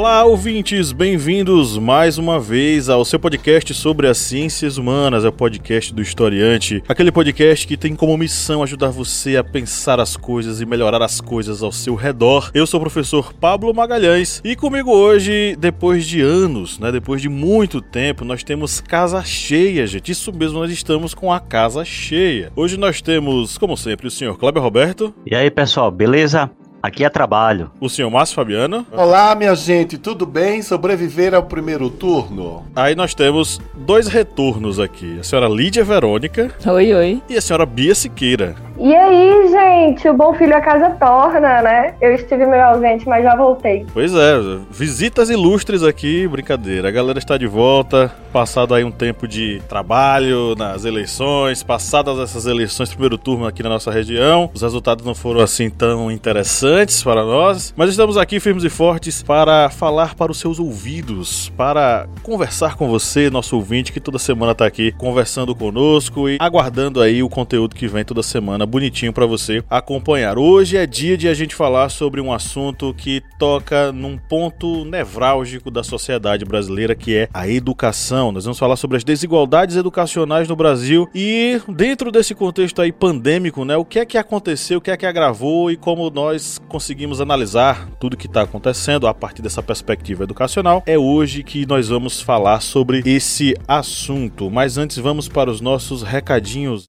Olá, ouvintes, bem-vindos mais uma vez ao seu podcast sobre as ciências humanas, é o podcast do Historiante, aquele podcast que tem como missão ajudar você a pensar as coisas e melhorar as coisas ao seu redor. Eu sou o professor Pablo Magalhães e comigo hoje, depois de anos, né, depois de muito tempo, nós temos casa cheia, gente. Isso mesmo, nós estamos com a casa cheia. Hoje nós temos, como sempre, o senhor Kleber Roberto. E aí, pessoal, beleza? Aqui é trabalho. O senhor Márcio Fabiano. Olá, minha gente, tudo bem? Sobreviver ao primeiro turno? Aí nós temos dois retornos aqui. A senhora Lídia Verônica. Oi, oi. E a senhora Bia Siqueira. E aí, gente, o bom filho a casa torna, né? Eu estive meio ausente, mas já voltei. Pois é, visitas ilustres aqui, brincadeira. A galera está de volta, passado aí um tempo de trabalho nas eleições, passadas essas eleições, primeiro turno aqui na nossa região. Os resultados não foram assim tão interessantes para nós, mas estamos aqui firmes e fortes para falar para os seus ouvidos, para conversar com você, nosso ouvinte, que toda semana está aqui conversando conosco e aguardando aí o conteúdo que vem toda semana bonitinho para você acompanhar. Hoje é dia de a gente falar sobre um assunto que toca num ponto nevrálgico da sociedade brasileira, que é a educação. Nós vamos falar sobre as desigualdades educacionais no Brasil e dentro desse contexto aí pandêmico, né, o que é que aconteceu, o que é que agravou e como nós conseguimos analisar tudo que está acontecendo a partir dessa perspectiva educacional. É hoje que nós vamos falar sobre esse assunto. Mas antes vamos para os nossos recadinhos.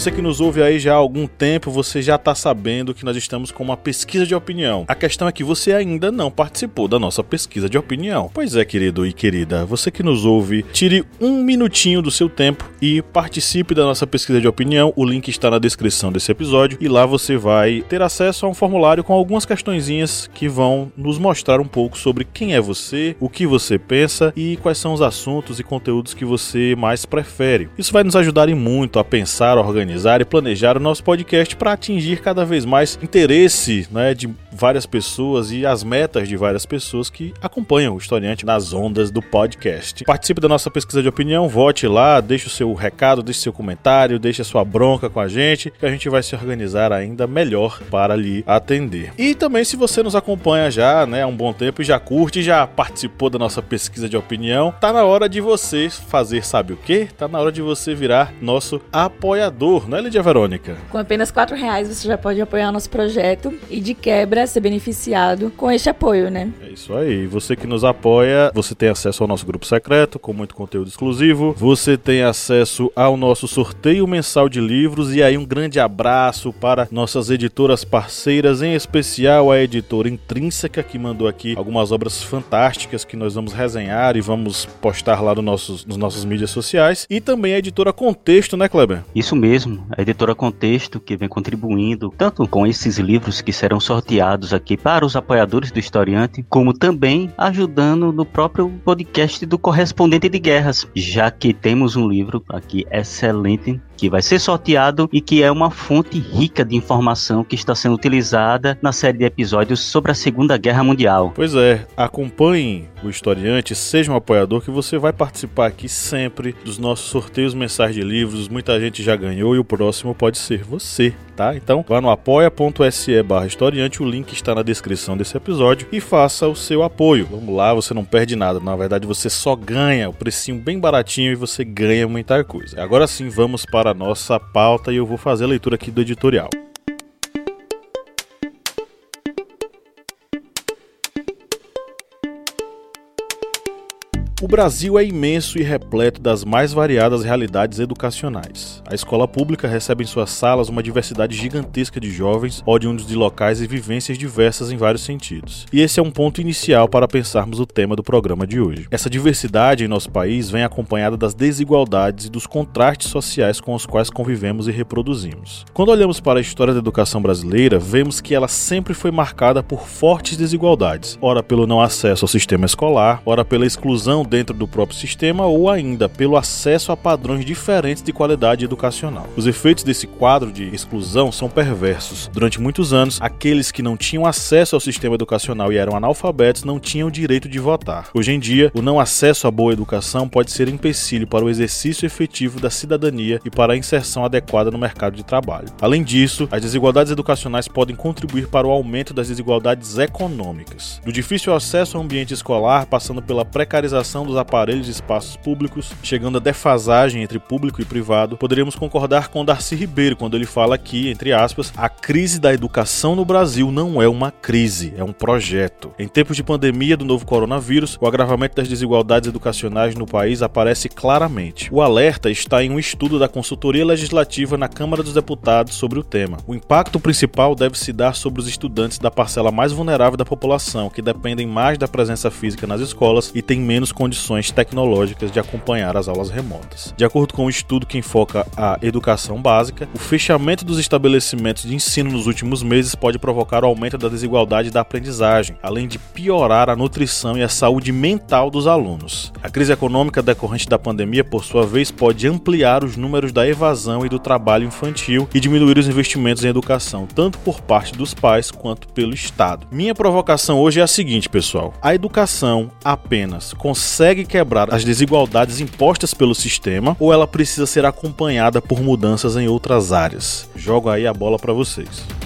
Você que nos ouve aí já há algum tempo, você já está sabendo que nós estamos com uma pesquisa de opinião. A questão é que você ainda não participou da nossa pesquisa de opinião. Pois é, querido e querida, você que nos ouve, tire um minutinho do seu tempo e participe da nossa pesquisa de opinião. O link está na descrição desse episódio e lá você vai ter acesso a um formulário com algumas questõezinhas que vão nos mostrar um pouco sobre quem é você, o que você pensa e quais são os assuntos e conteúdos que você mais prefere. Isso vai nos ajudar muito a pensar, organizar organizar e planejar o nosso podcast para atingir cada vez mais interesse né, de várias pessoas e as metas de várias pessoas que acompanham o historiante nas ondas do podcast. Participe da nossa pesquisa de opinião, vote lá, deixe o seu recado, deixe seu comentário, deixe a sua bronca com a gente, que a gente vai se organizar ainda melhor para lhe atender. E também se você nos acompanha já né, há um bom tempo e já curte, já participou da nossa pesquisa de opinião, tá na hora de você fazer sabe o que? Tá na hora de você virar nosso apoiador valor, não é, Lídia Verônica? Com apenas R$ reais você já pode apoiar nosso projeto e de quebra ser beneficiado com este apoio, né? É isso aí. Você que nos apoia, você tem acesso ao nosso grupo secreto com muito conteúdo exclusivo. Você tem acesso ao nosso sorteio mensal de livros e aí um grande abraço para nossas editoras parceiras, em especial a editora Intrínseca que mandou aqui algumas obras fantásticas que nós vamos resenhar e vamos postar lá no nossos, nos nossos mídias sociais e também a editora Contexto, né, Kleber? Isso mesmo mesmo, a editora Contexto, que vem contribuindo tanto com esses livros que serão sorteados aqui para os apoiadores do historiante, como também ajudando no próprio podcast do Correspondente de Guerras, já que temos um livro aqui excelente que vai ser sorteado e que é uma fonte rica de informação que está sendo utilizada na série de episódios sobre a Segunda Guerra Mundial. Pois é, acompanhe o historiante, seja um apoiador que você vai participar aqui sempre dos nossos sorteios mensais de livros. Muita gente já ganhou e o próximo pode ser você, tá? Então vá no apoia.se barra historiante, o link está na descrição desse episódio e faça o seu apoio. Vamos lá, você não perde nada, na verdade você só ganha o precinho bem baratinho e você ganha muita coisa. Agora sim, vamos para a nossa pauta e eu vou fazer a leitura aqui do editorial. O Brasil é imenso e repleto das mais variadas realidades educacionais. A escola pública recebe em suas salas uma diversidade gigantesca de jovens, oriundos de locais e vivências diversas em vários sentidos. E esse é um ponto inicial para pensarmos o tema do programa de hoje. Essa diversidade em nosso país vem acompanhada das desigualdades e dos contrastes sociais com os quais convivemos e reproduzimos. Quando olhamos para a história da educação brasileira, vemos que ela sempre foi marcada por fortes desigualdades, ora pelo não acesso ao sistema escolar, ora pela exclusão dentro do próprio sistema ou ainda pelo acesso a padrões diferentes de qualidade educacional. Os efeitos desse quadro de exclusão são perversos. Durante muitos anos, aqueles que não tinham acesso ao sistema educacional e eram analfabetos não tinham direito de votar. Hoje em dia, o não acesso à boa educação pode ser empecilho para o exercício efetivo da cidadania e para a inserção adequada no mercado de trabalho. Além disso, as desigualdades educacionais podem contribuir para o aumento das desigualdades econômicas. Do difícil acesso ao ambiente escolar, passando pela precarização dos aparelhos e espaços públicos, chegando à defasagem entre público e privado, poderíamos concordar com Darcy Ribeiro quando ele fala que, entre aspas, a crise da educação no Brasil não é uma crise, é um projeto. Em tempos de pandemia do novo coronavírus, o agravamento das desigualdades educacionais no país aparece claramente. O alerta está em um estudo da consultoria legislativa na Câmara dos Deputados sobre o tema. O impacto principal deve se dar sobre os estudantes da parcela mais vulnerável da população, que dependem mais da presença física nas escolas e têm menos condições tecnológicas de acompanhar as aulas remotas. De acordo com um estudo que enfoca a educação básica, o fechamento dos estabelecimentos de ensino nos últimos meses pode provocar o aumento da desigualdade da aprendizagem, além de piorar a nutrição e a saúde mental dos alunos. A crise econômica decorrente da pandemia, por sua vez, pode ampliar os números da evasão e do trabalho infantil e diminuir os investimentos em educação, tanto por parte dos pais quanto pelo Estado. Minha provocação hoje é a seguinte, pessoal: a educação apenas consegue quebrar as desigualdades impostas pelo sistema ou ela precisa ser acompanhada por mudanças em outras áreas? Jogo aí a bola para vocês.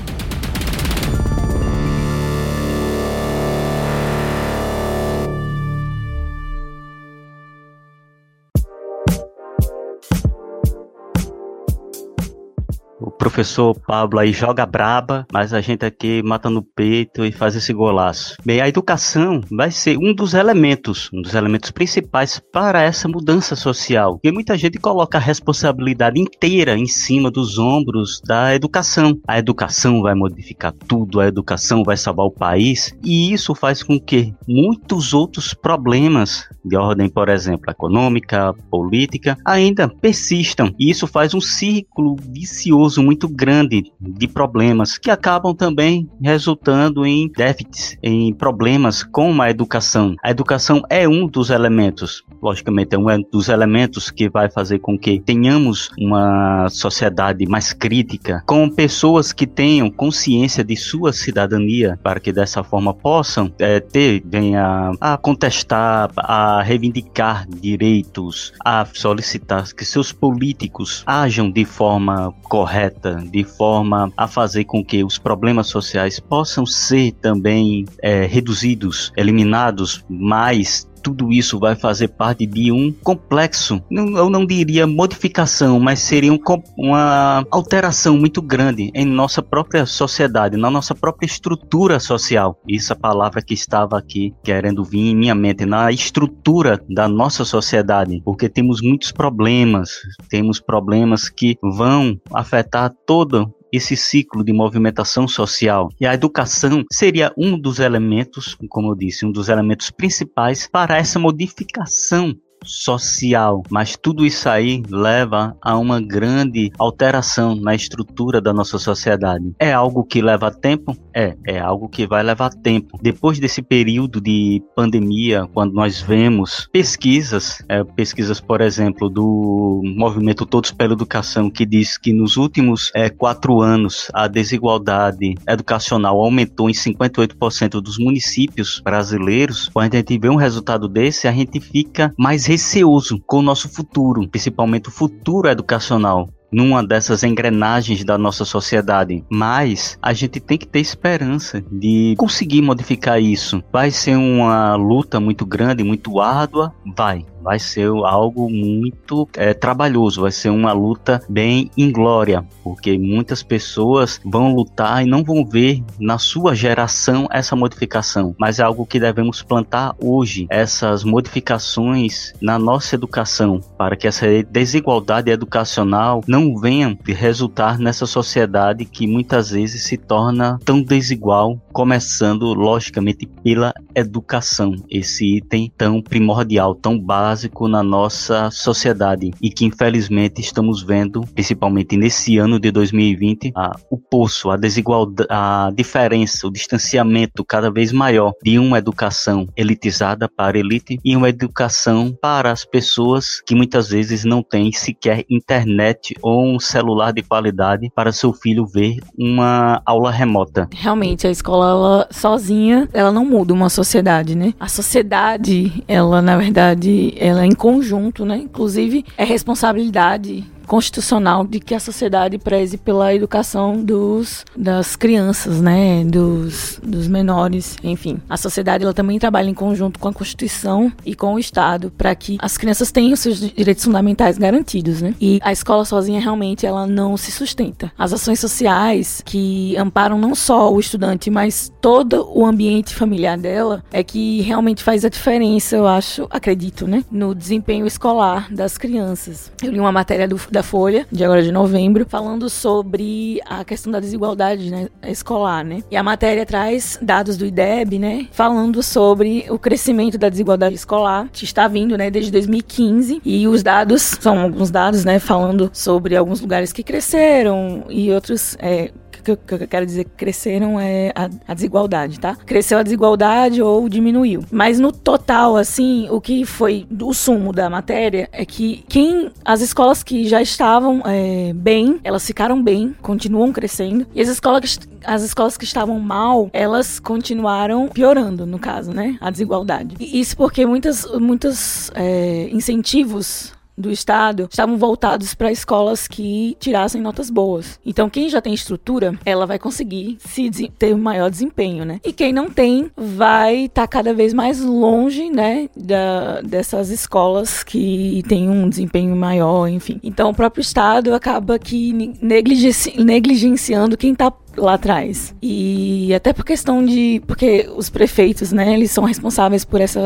Professor Pablo aí joga braba, mas a gente aqui mata no peito e faz esse golaço. Bem, a educação vai ser um dos elementos, um dos elementos principais para essa mudança social. E muita gente coloca a responsabilidade inteira em cima dos ombros da educação. A educação vai modificar tudo, a educação vai salvar o país, e isso faz com que muitos outros problemas de ordem, por exemplo, econômica, política, ainda persistam. E isso faz um círculo vicioso muito muito grande de problemas que acabam também resultando em déficits, em problemas com a educação. A educação é um dos elementos, logicamente, é um dos elementos que vai fazer com que tenhamos uma sociedade mais crítica, com pessoas que tenham consciência de sua cidadania, para que dessa forma possam é, ter, venha a contestar, a reivindicar direitos, a solicitar que seus políticos ajam de forma correta de forma a fazer com que os problemas sociais possam ser também é, reduzidos, eliminados, mas tudo isso vai fazer parte de um complexo, eu não diria modificação, mas seria um, uma alteração muito grande em nossa própria sociedade, na nossa própria estrutura social. Isso é a palavra que estava aqui querendo vir em minha mente, na estrutura da nossa sociedade, porque temos muitos problemas, temos problemas que vão afetar todo esse ciclo de movimentação social. E a educação seria um dos elementos, como eu disse, um dos elementos principais para essa modificação social, mas tudo isso aí leva a uma grande alteração na estrutura da nossa sociedade. É algo que leva tempo? É, é algo que vai levar tempo. Depois desse período de pandemia, quando nós vemos pesquisas, é, pesquisas, por exemplo, do movimento Todos pela Educação, que diz que nos últimos é, quatro anos a desigualdade educacional aumentou em 58% dos municípios brasileiros, quando a gente vê um resultado desse, a gente fica mais receoso com o nosso futuro, principalmente o futuro educacional numa dessas engrenagens da nossa sociedade. Mas a gente tem que ter esperança de conseguir modificar isso. Vai ser uma luta muito grande, muito árdua? Vai vai ser algo muito é, trabalhoso, vai ser uma luta bem inglória, porque muitas pessoas vão lutar e não vão ver na sua geração essa modificação, mas é algo que devemos plantar hoje, essas modificações na nossa educação, para que essa desigualdade educacional não venham resultar nessa sociedade que muitas vezes se torna tão desigual, começando logicamente pela educação, esse item tão primordial, tão básico na nossa sociedade e que infelizmente estamos vendo, principalmente nesse ano de 2020, a, o poço, a desigualdade, a diferença, o distanciamento cada vez maior de uma educação elitizada para a elite e uma educação para as pessoas que muitas vezes não têm sequer internet ou um celular de qualidade para seu filho ver uma aula remota. Realmente, a escola ela, sozinha, ela não muda uma sociedade, né? A sociedade, ela na verdade, ela é em conjunto, né? Inclusive, é responsabilidade constitucional de que a sociedade preze pela educação dos, das crianças, né, dos, dos menores, enfim. A sociedade ela também trabalha em conjunto com a Constituição e com o Estado para que as crianças tenham seus direitos fundamentais garantidos, né? E a escola sozinha realmente ela não se sustenta. As ações sociais que amparam não só o estudante, mas todo o ambiente familiar dela é que realmente faz a diferença, eu acho, acredito, né, no desempenho escolar das crianças. Eu li uma matéria do da Folha, de agora de novembro, falando sobre a questão da desigualdade né, escolar, né? E a matéria traz dados do IDEB, né? Falando sobre o crescimento da desigualdade escolar, que está vindo, né, desde 2015. E os dados, são alguns dados, né, falando sobre alguns lugares que cresceram e outros é, que eu, que eu quero dizer cresceram é a, a, desigualdade, tá? Cresceu a desigualdade ou diminuiu. Mas no total, assim, o que foi o sumo da matéria é que quem as escolas que já estavam é, bem, elas ficaram bem, continuam crescendo. E as escolas, as escolas que estavam mal, elas continuaram piorando, no caso, né? A desigualdade. E isso porque muitas, muitos é, incentivos do estado estavam voltados para escolas que tirassem notas boas. Então, quem já tem estrutura, ela vai conseguir se ter um maior desempenho, né? E quem não tem, vai estar tá cada vez mais longe, né, da, dessas escolas que têm um desempenho maior, enfim. Então, o próprio estado acaba que negligenci negligenciando quem está lá atrás. E até por questão de. Porque os prefeitos, né, eles são responsáveis por essa.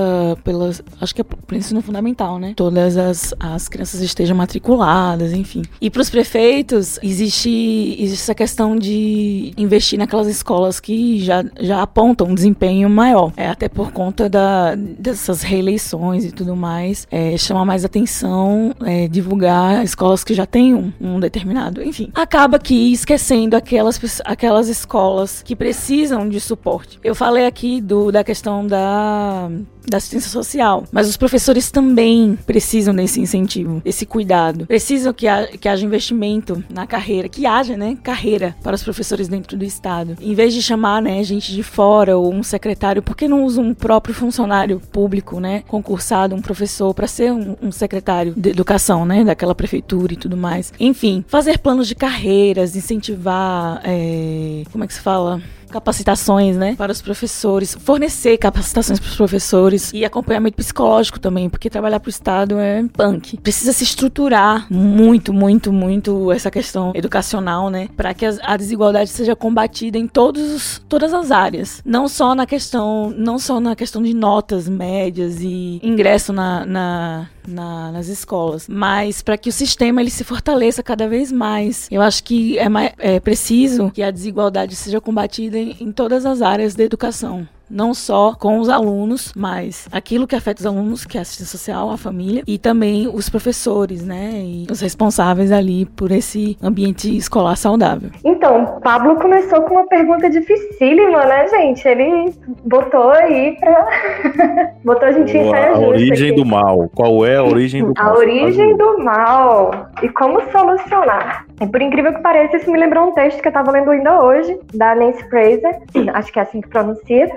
Pela, acho que é por ensino fundamental, né? Todas as, as crianças estejam matriculadas, enfim. E para os prefeitos, existe, existe essa questão de investir naquelas escolas que já, já apontam um desempenho maior. É, até por conta da, dessas reeleições e tudo mais. É, chama mais atenção é, divulgar escolas que já têm um, um determinado. Enfim. Acaba que esquecendo aquelas pessoas aquelas escolas que precisam de suporte. Eu falei aqui do, da questão da da assistência social. Mas os professores também precisam desse incentivo, desse cuidado. Precisam que, ha, que haja investimento na carreira, que haja, né, carreira para os professores dentro do Estado. Em vez de chamar, né, gente de fora ou um secretário, por que não usa um próprio funcionário público, né, concursado, um professor, para ser um, um, secretário de educação, né, daquela prefeitura e tudo mais. Enfim, fazer planos de carreiras, incentivar, é, como é que se fala? Capacitações, né, para os professores, fornecer capacitações para os professores e acompanhamento psicológico também, porque trabalhar para o Estado é punk. Precisa se estruturar muito, muito, muito essa questão educacional, né, para que a desigualdade seja combatida em todos, todas as áreas, não só na questão, não só na questão de notas médias e ingresso na, na na, nas escolas, mas para que o sistema ele se fortaleça cada vez mais. Eu acho que é, é preciso que a desigualdade seja combatida em, todas as áreas da educação não só com os alunos, mas aquilo que afeta os alunos, que é a assistência social, a família, e também os professores, né, e os responsáveis ali por esse ambiente escolar saudável. Então, Pablo começou com uma pergunta dificílima, né, gente? Ele botou aí pra... botou a gente em saia A origem aqui. do mal. Qual é a origem do a mal? A origem do mal. E como solucionar? E por incrível que pareça, isso me lembrou um texto que eu tava lendo ainda hoje, da Nancy Fraser, acho que é assim que pronuncia,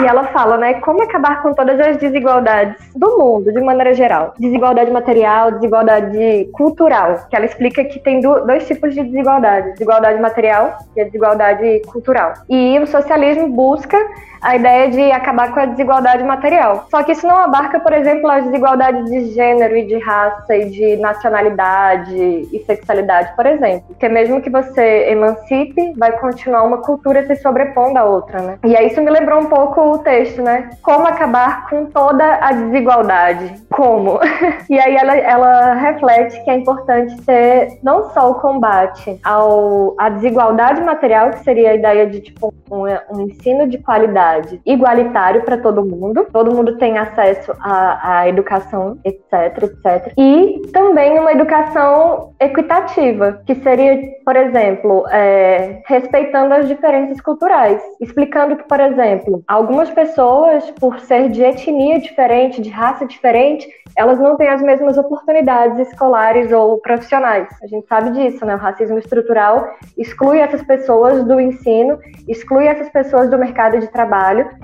e ela fala, né, como acabar com todas as desigualdades do mundo, de maneira geral. Desigualdade material, desigualdade cultural. Que ela explica que tem dois tipos de desigualdade: desigualdade material e a desigualdade cultural. E o socialismo busca a ideia de acabar com a desigualdade material. Só que isso não abarca, por exemplo, as desigualdades de gênero e de raça e de nacionalidade e sexualidade, por exemplo. Porque mesmo que você emancipe, vai continuar uma cultura se sobrepondo à outra, né? E aí isso me lembrou um pouco o texto, né? Como acabar com toda a desigualdade? Como? e aí ela, ela reflete que é importante ter não só o combate ao, à desigualdade material, que seria a ideia de tipo um, um ensino de qualidade igualitário para todo mundo, todo mundo tem acesso à, à educação, etc, etc. E também uma educação equitativa, que seria, por exemplo, é, respeitando as diferenças culturais, explicando que, por exemplo, algumas pessoas, por ser de etnia diferente, de raça diferente, elas não têm as mesmas oportunidades escolares ou profissionais. A gente sabe disso, né? O racismo estrutural exclui essas pessoas do ensino, exclui essas pessoas do mercado de trabalho,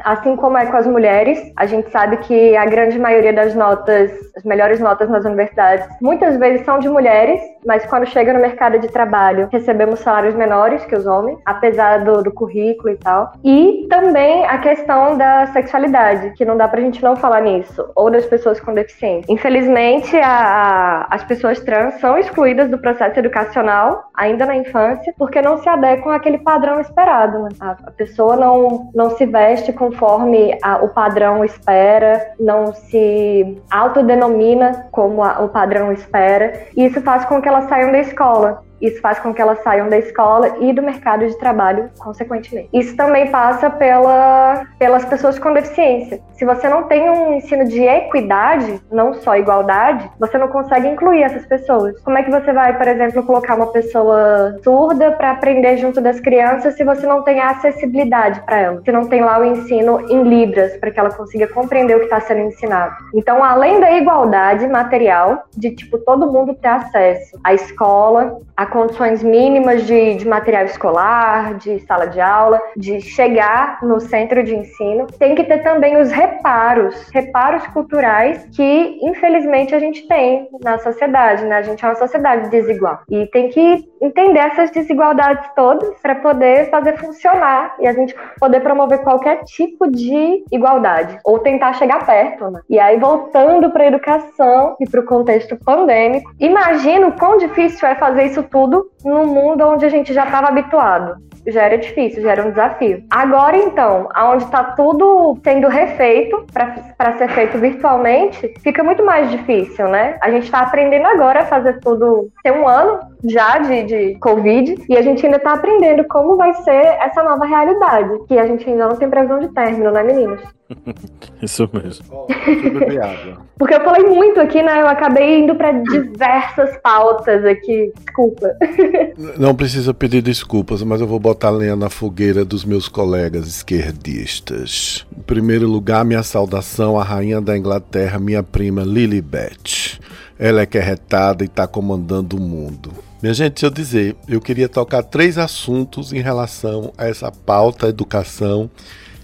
assim como é com as mulheres. A gente sabe que a grande maioria das notas, as melhores notas nas universidades, muitas vezes são de mulheres, mas quando chega no mercado de trabalho, recebemos salários menores que os homens, apesar do, do currículo e tal. E também a questão da sexualidade, que não dá pra gente não falar nisso, ou das pessoas com deficiência. Infelizmente, a, a, as pessoas trans são excluídas do processo educacional ainda na infância porque não se adequam àquele padrão esperado. Né? A, a, pessoa não, não se veste conforme o padrão espera, não se autodenomina como o padrão espera, e isso faz com que elas saiam da escola. Isso faz com que elas saiam da escola e do mercado de trabalho, consequentemente. Isso também passa pela, pelas pessoas com deficiência. Se você não tem um ensino de equidade, não só igualdade, você não consegue incluir essas pessoas. Como é que você vai, por exemplo, colocar uma pessoa surda para aprender junto das crianças se você não tem a acessibilidade para ela? Se não tem lá o ensino em libras para que ela consiga compreender o que está sendo ensinado. Então, além da igualdade material, de tipo todo mundo ter acesso à escola, a condições mínimas de, de material escolar, de sala de aula, de chegar no centro de ensino. Tem que ter também os reparos, reparos culturais que, infelizmente, a gente tem na sociedade, né? A gente é uma sociedade desigual. E tem que entender essas desigualdades todas para poder fazer funcionar e a gente poder promover qualquer tipo de igualdade ou tentar chegar perto, né? E aí voltando para a educação e para o contexto pandêmico, imagino quão difícil é fazer isso tudo tudo num mundo onde a gente já estava habituado. Já era difícil, já era um desafio. Agora, então, onde está tudo sendo refeito para ser feito virtualmente, fica muito mais difícil, né? A gente está aprendendo agora a fazer tudo. Tem um ano já de, de Covid e a gente ainda está aprendendo como vai ser essa nova realidade, que a gente ainda não tem previsão de término, né, meninos? Isso mesmo. Porque eu falei muito aqui, né? Eu acabei indo para diversas pautas aqui. Desculpa. Não precisa pedir desculpas, mas eu vou botar lenha na fogueira dos meus colegas esquerdistas. Em primeiro lugar, minha saudação à rainha da Inglaterra, minha prima Lilibet. Ela é que é retada e está comandando o mundo. Minha gente, deixa eu dizer, eu queria tocar três assuntos em relação a essa pauta educação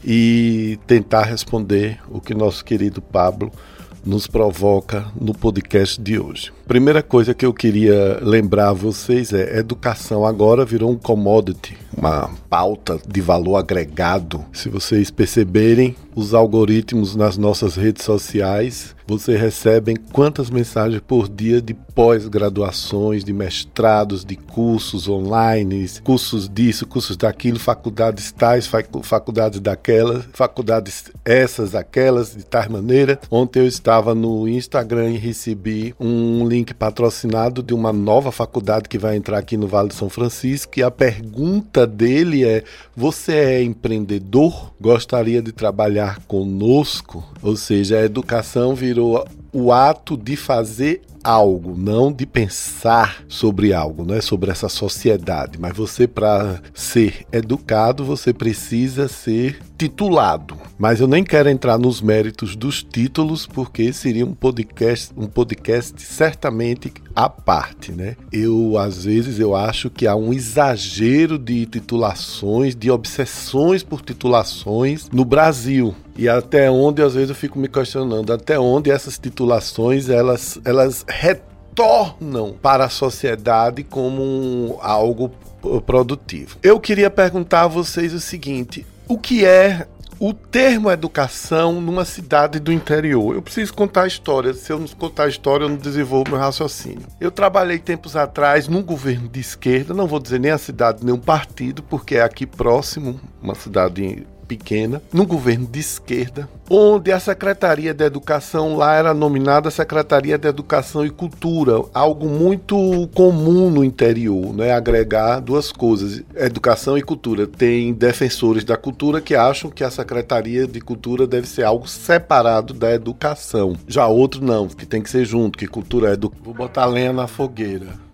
e tentar responder o que nosso querido Pablo nos provoca no podcast de hoje. Primeira coisa que eu queria lembrar a vocês é: educação agora virou um commodity, uma pauta de valor agregado. Se vocês perceberem, os algoritmos nas nossas redes sociais você recebem quantas mensagens por dia de pós-graduações, de mestrados, de cursos online, cursos disso, cursos daquilo, faculdades tais, faculdades daquelas, faculdades essas, aquelas, de tal maneira. Ontem eu estava no Instagram e recebi um link patrocinado de uma nova faculdade que vai entrar aqui no Vale de São Francisco e a pergunta dele é: você é empreendedor? Gostaria de trabalhar conosco? Ou seja, a educação virou o ato de fazer algo, não de pensar sobre algo, não é sobre essa sociedade, mas você para ser educado, você precisa ser titulado. Mas eu nem quero entrar nos méritos dos títulos porque seria um podcast, um podcast certamente à parte, né? Eu às vezes eu acho que há um exagero de titulações, de obsessões por titulações no Brasil. E até onde às vezes eu fico me questionando, até onde essas titulações elas elas retornam para a sociedade como um, algo produtivo. Eu queria perguntar a vocês o seguinte: o que é o termo educação numa cidade do interior. Eu preciso contar a história. Se eu não contar a história, eu não desenvolvo meu raciocínio. Eu trabalhei tempos atrás num governo de esquerda, não vou dizer nem a cidade nem o partido, porque é aqui próximo, uma cidade pequena, num governo de esquerda, onde a Secretaria de Educação lá era nominada Secretaria de Educação e Cultura, algo muito comum no interior, né? agregar duas coisas, educação e cultura. Tem defensores da cultura que acham que a Secretaria de Cultura deve ser algo separado da educação. Já outro não, que tem que ser junto, que cultura é do... Vou botar lenha na fogueira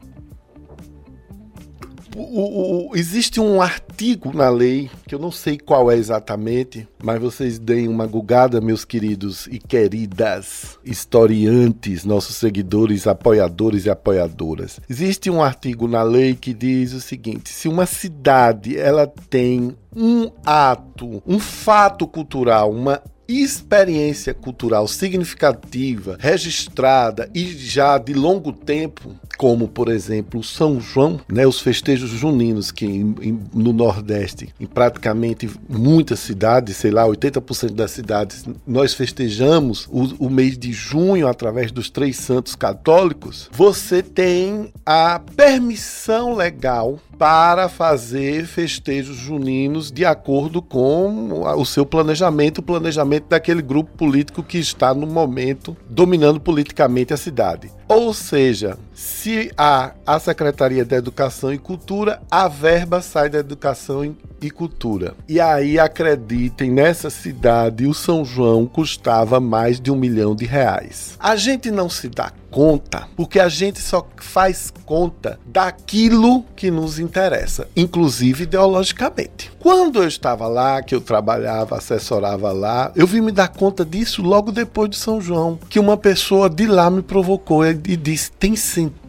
o, o, existe um artigo na lei, que eu não sei qual é exatamente, mas vocês deem uma gugada, meus queridos e queridas historiantes, nossos seguidores, apoiadores e apoiadoras. Existe um artigo na lei que diz o seguinte: se uma cidade ela tem um ato, um fato cultural, uma experiência cultural significativa, registrada e já de longo tempo, como por exemplo São João, né, os festejos juninos que em, em, no Nordeste, em praticamente muitas cidades, sei lá, 80% das cidades, nós festejamos o, o mês de junho através dos três santos católicos. Você tem a permissão legal para fazer festejos juninos de acordo com o seu planejamento, o planejamento daquele grupo político que está no momento dominando politicamente a cidade. Ou seja, se há a Secretaria da Educação e Cultura, a verba sai da Educação e Cultura. E aí acreditem, nessa cidade o São João custava mais de um milhão de reais. A gente não se dá conta, porque a gente só faz conta daquilo que nos interessa, inclusive ideologicamente. Quando eu estava lá, que eu trabalhava, assessorava lá, eu vim me dar conta disso logo depois de São João, que uma pessoa de lá me provocou e disse: tem sentido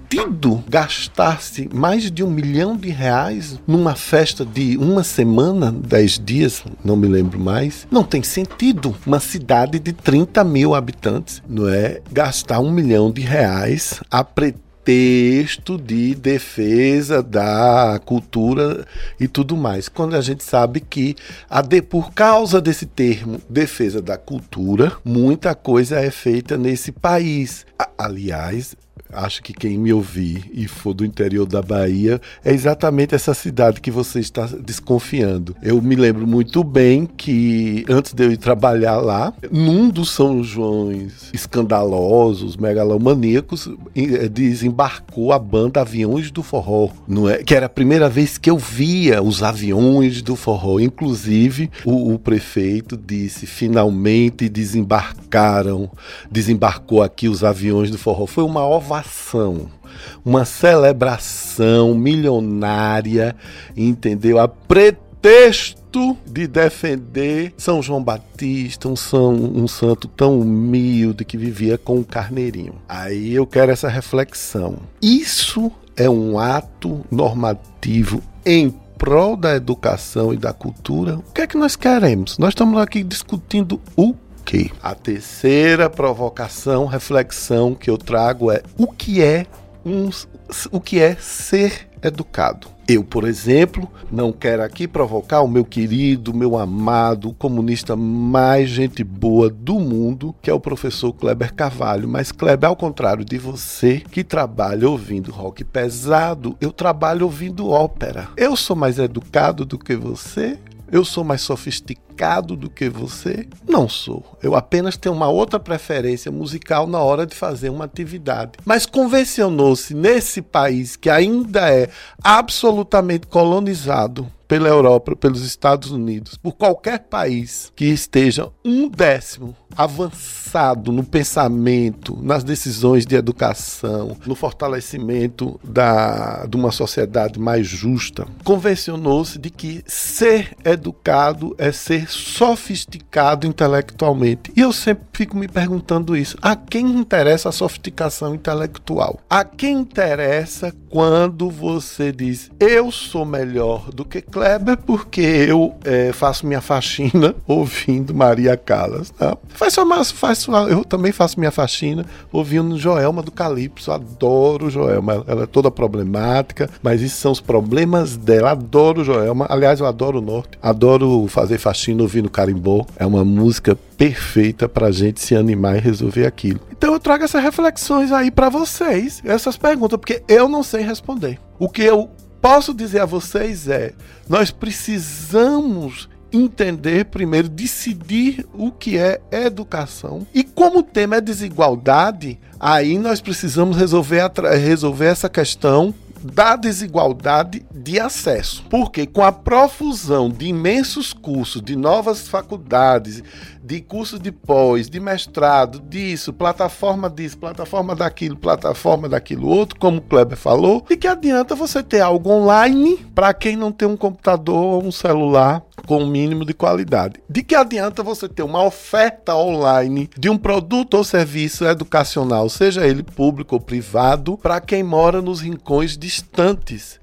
gastar-se mais de um milhão de reais numa festa de uma semana, dez dias, não me lembro mais. Não tem sentido. Uma cidade de 30 mil habitantes, não é? Gastar um milhão de reais a pretexto de defesa da cultura e tudo mais. Quando a gente sabe que a de, por causa desse termo defesa da cultura, muita coisa é feita nesse país. Aliás, acho que quem me ouvir e for do interior da Bahia é exatamente essa cidade que você está desconfiando. Eu me lembro muito bem que antes de eu ir trabalhar lá, num dos São Joões escandalosos, megalomaníacos, eh, desembarcou a banda Aviões do Forró, não é? Que era a primeira vez que eu via os aviões do forró. Inclusive, o, o prefeito disse: finalmente desembarcaram, desembarcou aqui os aviões do forró. Foi uma ovação celebração, uma celebração milionária, entendeu? A pretexto de defender São João Batista, um, são, um santo tão humilde que vivia com um carneirinho. Aí eu quero essa reflexão. Isso é um ato normativo em prol da educação e da cultura. O que é que nós queremos? Nós estamos aqui discutindo o Ok. A terceira provocação, reflexão que eu trago é o que é um, o que é ser educado. Eu, por exemplo, não quero aqui provocar o meu querido, meu amado, comunista mais gente boa do mundo, que é o professor Kleber Carvalho. Mas, Kleber, ao contrário de você, que trabalha ouvindo rock pesado, eu trabalho ouvindo ópera. Eu sou mais educado do que você? Eu sou mais sofisticado do que você? Não sou. Eu apenas tenho uma outra preferência musical na hora de fazer uma atividade. Mas convencionou-se nesse país que ainda é absolutamente colonizado pela Europa, pelos Estados Unidos, por qualquer país que esteja um décimo avançado no pensamento, nas decisões de educação, no fortalecimento da, de uma sociedade mais justa, convencionou-se de que ser educado é ser sofisticado intelectualmente. E eu sempre fico me perguntando isso: a quem interessa a sofisticação intelectual? A quem interessa quando você diz eu sou melhor do que Kleber porque eu é, faço minha faxina ouvindo Maria Callas? Tá? Faz sua, faz sua, eu também faço minha faxina ouvindo Joelma do Calypso. Adoro Joelma. Ela é toda problemática, mas esses são os problemas dela. Adoro Joelma. Aliás, eu adoro o Norte. Adoro fazer faxina ouvindo Carimbó. É uma música perfeita pra gente se animar e resolver aquilo. Então eu trago essas reflexões aí para vocês, essas perguntas, porque eu não sei responder. O que eu posso dizer a vocês é: nós precisamos entender primeiro, decidir o que é educação. E como o tema é desigualdade, aí nós precisamos resolver, resolver essa questão da desigualdade de acesso. Porque com a profusão de imensos cursos, de novas faculdades, de curso de pós, de mestrado, disso, plataforma disso, plataforma daquilo, plataforma daquilo outro, como o Kleber falou, e que adianta você ter algo online para quem não tem um computador ou um celular com o um mínimo de qualidade. De que adianta você ter uma oferta online de um produto ou serviço educacional, seja ele público ou privado, para quem mora nos rincões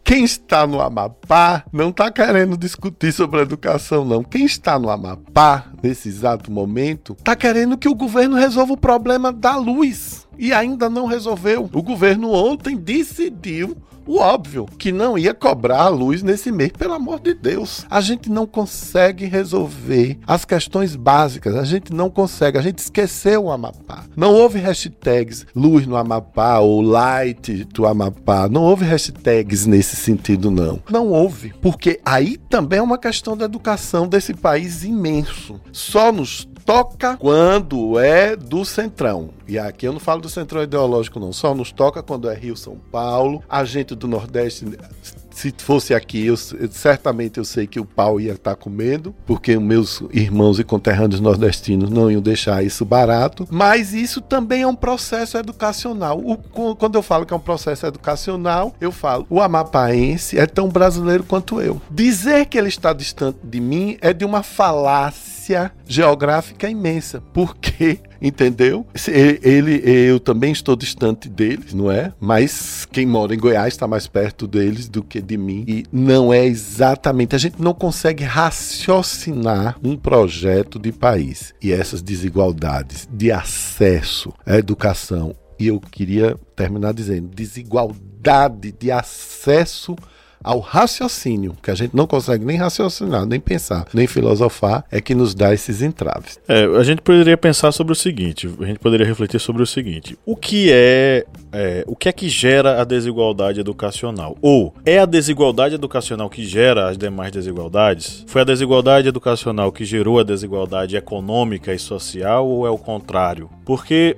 Quem está no Amapá não está querendo discutir sobre educação, não. Quem está no Amapá, nesse exato momento, está querendo que o governo resolva o problema da luz. E ainda não resolveu. O governo ontem decidiu o óbvio, que não ia cobrar a luz nesse mês, pelo amor de Deus. A gente não consegue resolver as questões básicas, a gente não consegue, a gente esqueceu o Amapá. Não houve hashtags luz no Amapá ou light do Amapá, não houve hashtags nesse sentido não. Não houve, porque aí também é uma questão da educação desse país imenso. Só nos toca quando é do Centrão. E aqui eu não falo do Centrão ideológico, não. Só nos toca quando é Rio São Paulo. A gente do Nordeste se fosse aqui, eu, certamente eu sei que o pau ia estar tá comendo, porque meus irmãos e conterrâneos nordestinos não iam deixar isso barato. Mas isso também é um processo educacional. O, quando eu falo que é um processo educacional, eu falo, o amapaense é tão brasileiro quanto eu. Dizer que ele está distante de mim é de uma falácia geográfica imensa, porque entendeu? Ele, eu também estou distante deles, não é? Mas quem mora em Goiás está mais perto deles do que de mim. E não é exatamente. A gente não consegue raciocinar um projeto de país e essas desigualdades de acesso à educação. E eu queria terminar dizendo: desigualdade de acesso ao raciocínio, que a gente não consegue nem raciocinar, nem pensar, nem filosofar, é que nos dá esses entraves. É, a gente poderia pensar sobre o seguinte, a gente poderia refletir sobre o seguinte: o que é, é o que é que gera a desigualdade educacional? Ou é a desigualdade educacional que gera as demais desigualdades? Foi a desigualdade educacional que gerou a desigualdade econômica e social ou é o contrário? Porque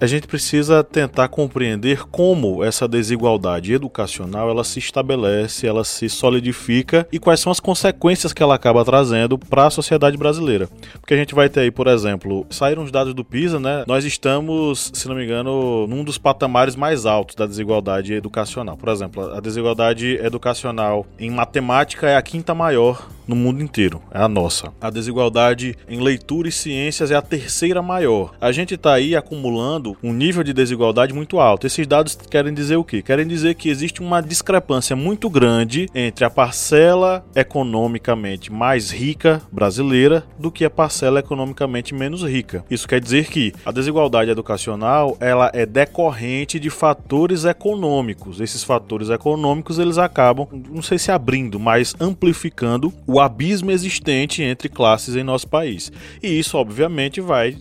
a gente precisa tentar compreender como essa desigualdade educacional ela se estabelece se ela se solidifica e quais são as consequências que ela acaba trazendo para a sociedade brasileira. Porque a gente vai ter aí, por exemplo, saíram os dados do PISA, né? Nós estamos, se não me engano, num dos patamares mais altos da desigualdade educacional. Por exemplo, a desigualdade educacional em matemática é a quinta maior no mundo inteiro, é a nossa. A desigualdade em leitura e ciências é a terceira maior. A gente está aí acumulando um nível de desigualdade muito alto. Esses dados querem dizer o quê? Querem dizer que existe uma discrepância muito grande entre a parcela economicamente mais rica brasileira do que a parcela economicamente menos rica. Isso quer dizer que a desigualdade educacional ela é decorrente de fatores econômicos. Esses fatores econômicos eles acabam, não sei se abrindo, mas amplificando o abismo existente entre classes em nosso país. E isso, obviamente, vai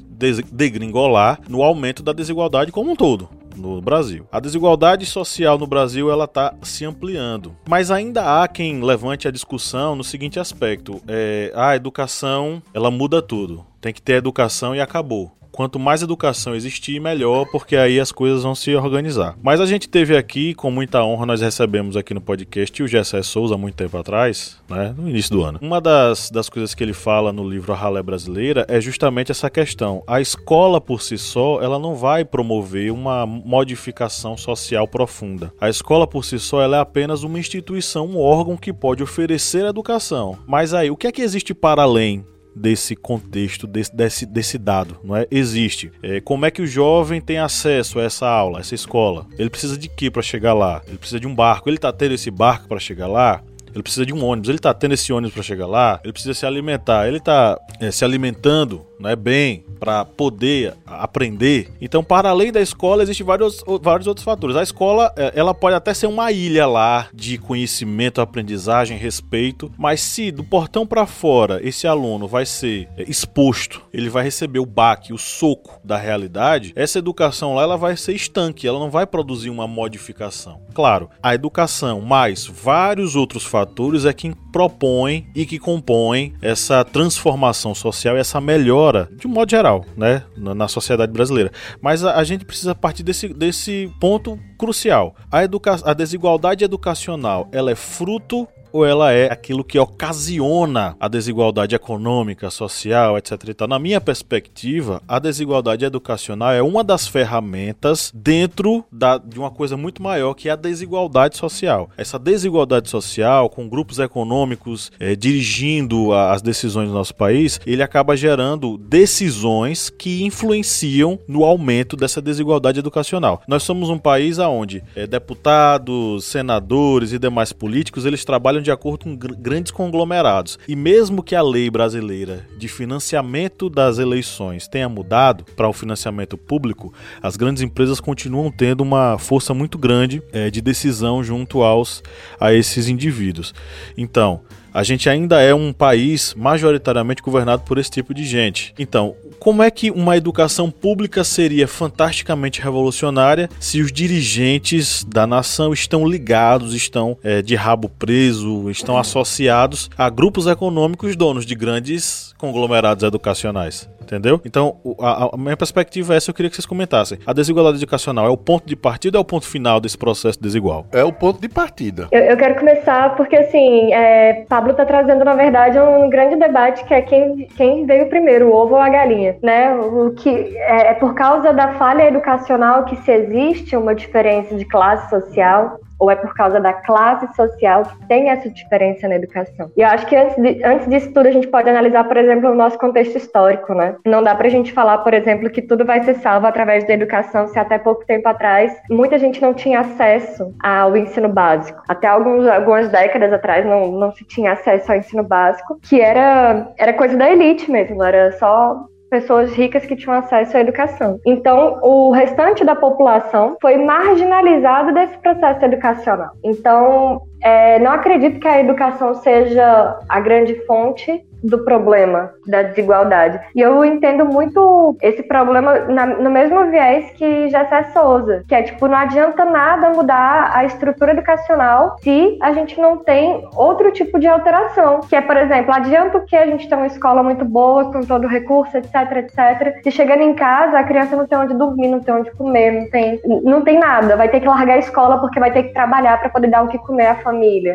degringolar no aumento da desigualdade como um todo no Brasil. A desigualdade social no Brasil ela está se ampliando, mas ainda há quem levante a discussão no seguinte aspecto: é, a educação ela muda tudo. Tem que ter educação e acabou quanto mais educação existir, melhor, porque aí as coisas vão se organizar. Mas a gente teve aqui, com muita honra, nós recebemos aqui no podcast o Gessé Souza, muito tempo atrás, né, no início do ano. Uma das, das coisas que ele fala no livro A Ralé Brasileira é justamente essa questão. A escola por si só, ela não vai promover uma modificação social profunda. A escola por si só, ela é apenas uma instituição, um órgão que pode oferecer educação. Mas aí, o que é que existe para além desse contexto, desse, desse, desse dado, não é? Existe. É, como é que o jovem tem acesso a essa aula, a essa escola? Ele precisa de quê para chegar lá? Ele precisa de um barco. Ele está tendo esse barco para chegar lá? Ele precisa de um ônibus, ele está tendo esse ônibus para chegar lá, ele precisa se alimentar, ele está é, se alimentando né, bem, para poder aprender. Então, para além da escola, existem vários, vários outros fatores. A escola, é, ela pode até ser uma ilha lá de conhecimento, aprendizagem, respeito, mas se do portão para fora esse aluno vai ser é, exposto, ele vai receber o baque, o soco da realidade, essa educação lá ela vai ser estanque, ela não vai produzir uma modificação. Claro, a educação mais vários outros fatores é que propõem e que compõem essa transformação social e essa melhora de um modo geral, né, na, sociedade brasileira. Mas a, a gente precisa partir desse, desse ponto crucial. A, educa a desigualdade educacional ela é fruto ou ela é aquilo que ocasiona a desigualdade econômica, social, etc. E tal. Na minha perspectiva, a desigualdade educacional é uma das ferramentas dentro da, de uma coisa muito maior que é a desigualdade social. Essa desigualdade social, com grupos econômicos é, dirigindo a, as decisões do nosso país, ele acaba gerando decisões que influenciam no aumento dessa desigualdade educacional. Nós somos um país onde é, deputados, senadores e demais políticos eles trabalham trabalham de acordo com gr grandes conglomerados. E mesmo que a lei brasileira de financiamento das eleições tenha mudado para o financiamento público, as grandes empresas continuam tendo uma força muito grande é, de decisão junto aos a esses indivíduos. Então, a gente ainda é um país majoritariamente governado por esse tipo de gente. Então, como é que uma educação pública seria fantasticamente revolucionária se os dirigentes da nação estão ligados, estão é, de rabo preso, estão associados a grupos econômicos donos de grandes conglomerados educacionais? Entendeu? Então, a, a, minha perspectiva é essa, eu queria que vocês comentassem. A desigualdade educacional é o ponto de partida ou é o ponto final desse processo desigual? É o ponto de partida. Eu, eu quero começar porque, assim, é, Pablo está trazendo, na verdade, um grande debate que é quem, quem veio primeiro, o ovo ou a galinha, né? O que é, é por causa da falha educacional que se existe uma diferença de classe social, ou é por causa da classe social que tem essa diferença na educação? E eu acho que antes, de, antes disso tudo a gente pode analisar, por exemplo, o nosso contexto histórico, né? Não dá pra gente falar, por exemplo, que tudo vai ser salvo através da educação se até pouco tempo atrás muita gente não tinha acesso ao ensino básico. Até alguns, algumas décadas atrás não, não se tinha acesso ao ensino básico, que era, era coisa da elite mesmo, era só pessoas ricas que tinham acesso à educação. Então, o restante da população foi marginalizado desse processo educacional. Então, é, não acredito que a educação seja a grande fonte do problema da desigualdade. E eu entendo muito esse problema na, no mesmo viés que Jessé Souza, que é tipo, não adianta nada mudar a estrutura educacional se a gente não tem outro tipo de alteração, que é, por exemplo, adianta o que a gente tem uma escola muito boa, com todo recurso, etc, etc. Se chegando em casa, a criança não tem onde dormir, não tem onde comer, não tem, não tem nada, vai ter que largar a escola porque vai ter que trabalhar para poder dar o que comer à família.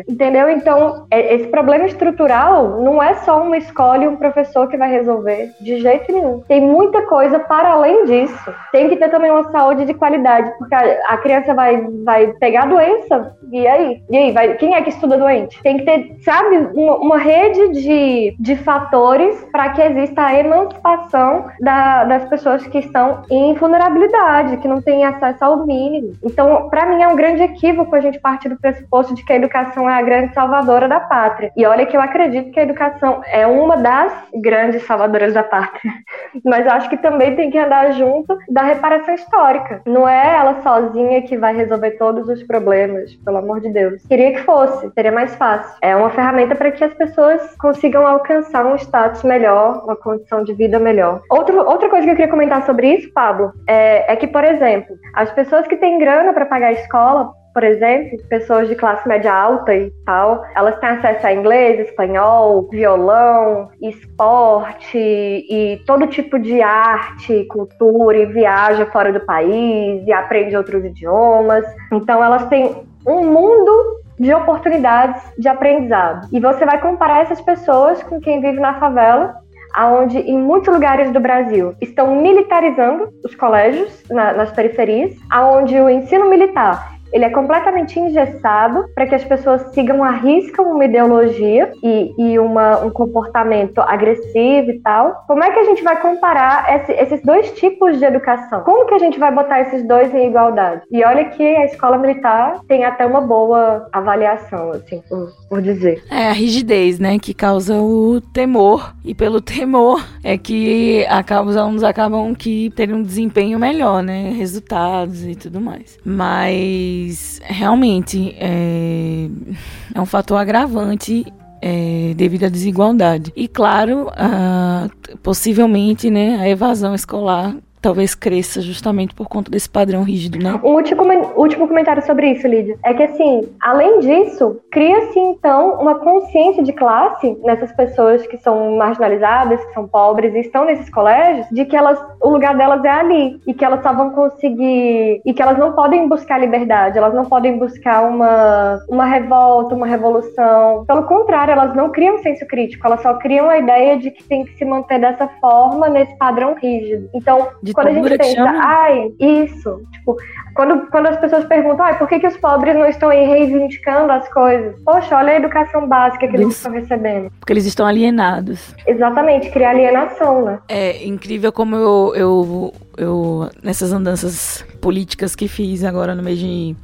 Entendeu? Então, é, esse problema estrutural não é só uma escola e um professor que vai resolver, de jeito nenhum. Tem muita coisa para além disso. Tem que ter também uma saúde de qualidade, porque a, criança vai, vai pegar doença, e aí? E aí, vai, quem é que estuda doente? Tem que ter, sabe, uma, uma rede de, de fatores para que exista a emancipação da, das pessoas que estão em vulnerabilidade, que não têm acesso ao mínimo. Então, para mim, é um grande equívoco a gente partir do pressuposto de que a educação é a grande salvadora da pátria. E olha que eu acredito que a educação é uma das grandes salvadoras da pátria. Mas acho que também tem que andar junto da reparação histórica. Não é ela sozinha que vai resolver todos os problemas, pelo amor de Deus. Queria que fosse, seria mais fácil. É uma ferramenta para que as pessoas consigam alcançar um status melhor, uma condição de vida melhor. Outro, outra coisa que eu queria comentar sobre isso, Pablo, é, é que, por exemplo, as pessoas que têm grana para pagar a escola por exemplo, pessoas de classe média alta e tal, elas têm acesso a inglês, espanhol, violão, esporte e todo tipo de arte, cultura e viaja fora do país e aprende outros idiomas. Então elas têm um mundo de oportunidades de aprendizado. E você vai comparar essas pessoas com quem vive na favela aonde em muitos lugares do Brasil estão militarizando os colégios na, nas periferias, aonde o ensino militar ele é completamente engessado para que as pessoas sigam a risca uma ideologia e, e uma, um comportamento agressivo e tal. Como é que a gente vai comparar esse, esses dois tipos de educação? Como que a gente vai botar esses dois em igualdade? E olha que a escola militar tem até uma boa avaliação, assim, por, por dizer. É a rigidez, né, que causa o temor. E pelo temor é que acaba, os alunos acabam que terem um desempenho melhor, né? Resultados e tudo mais. Mas realmente é, é um fator agravante é, devido à desigualdade. E claro, possivelmente né, a evasão escolar talvez cresça justamente por conta desse padrão rígido, né? Um último, último comentário sobre isso, Lídia. É que, assim, além disso, cria-se, então, uma consciência de classe nessas pessoas que são marginalizadas, que são pobres e estão nesses colégios, de que elas, o lugar delas é ali e que elas só vão conseguir e que elas não podem buscar liberdade, elas não podem buscar uma, uma revolta, uma revolução. Pelo contrário, elas não criam senso crítico, elas só criam a ideia de que tem que se manter dessa forma, nesse padrão rígido. Então, de quando a gente pensa, ai, isso, tipo, quando, quando as pessoas perguntam, ai, por que, que os pobres não estão aí reivindicando as coisas? Poxa, olha a educação básica que eles estão recebendo. Porque eles estão alienados. Exatamente, criar alienação, né? É incrível como eu, eu, eu nessas andanças políticas que fiz agora no mês de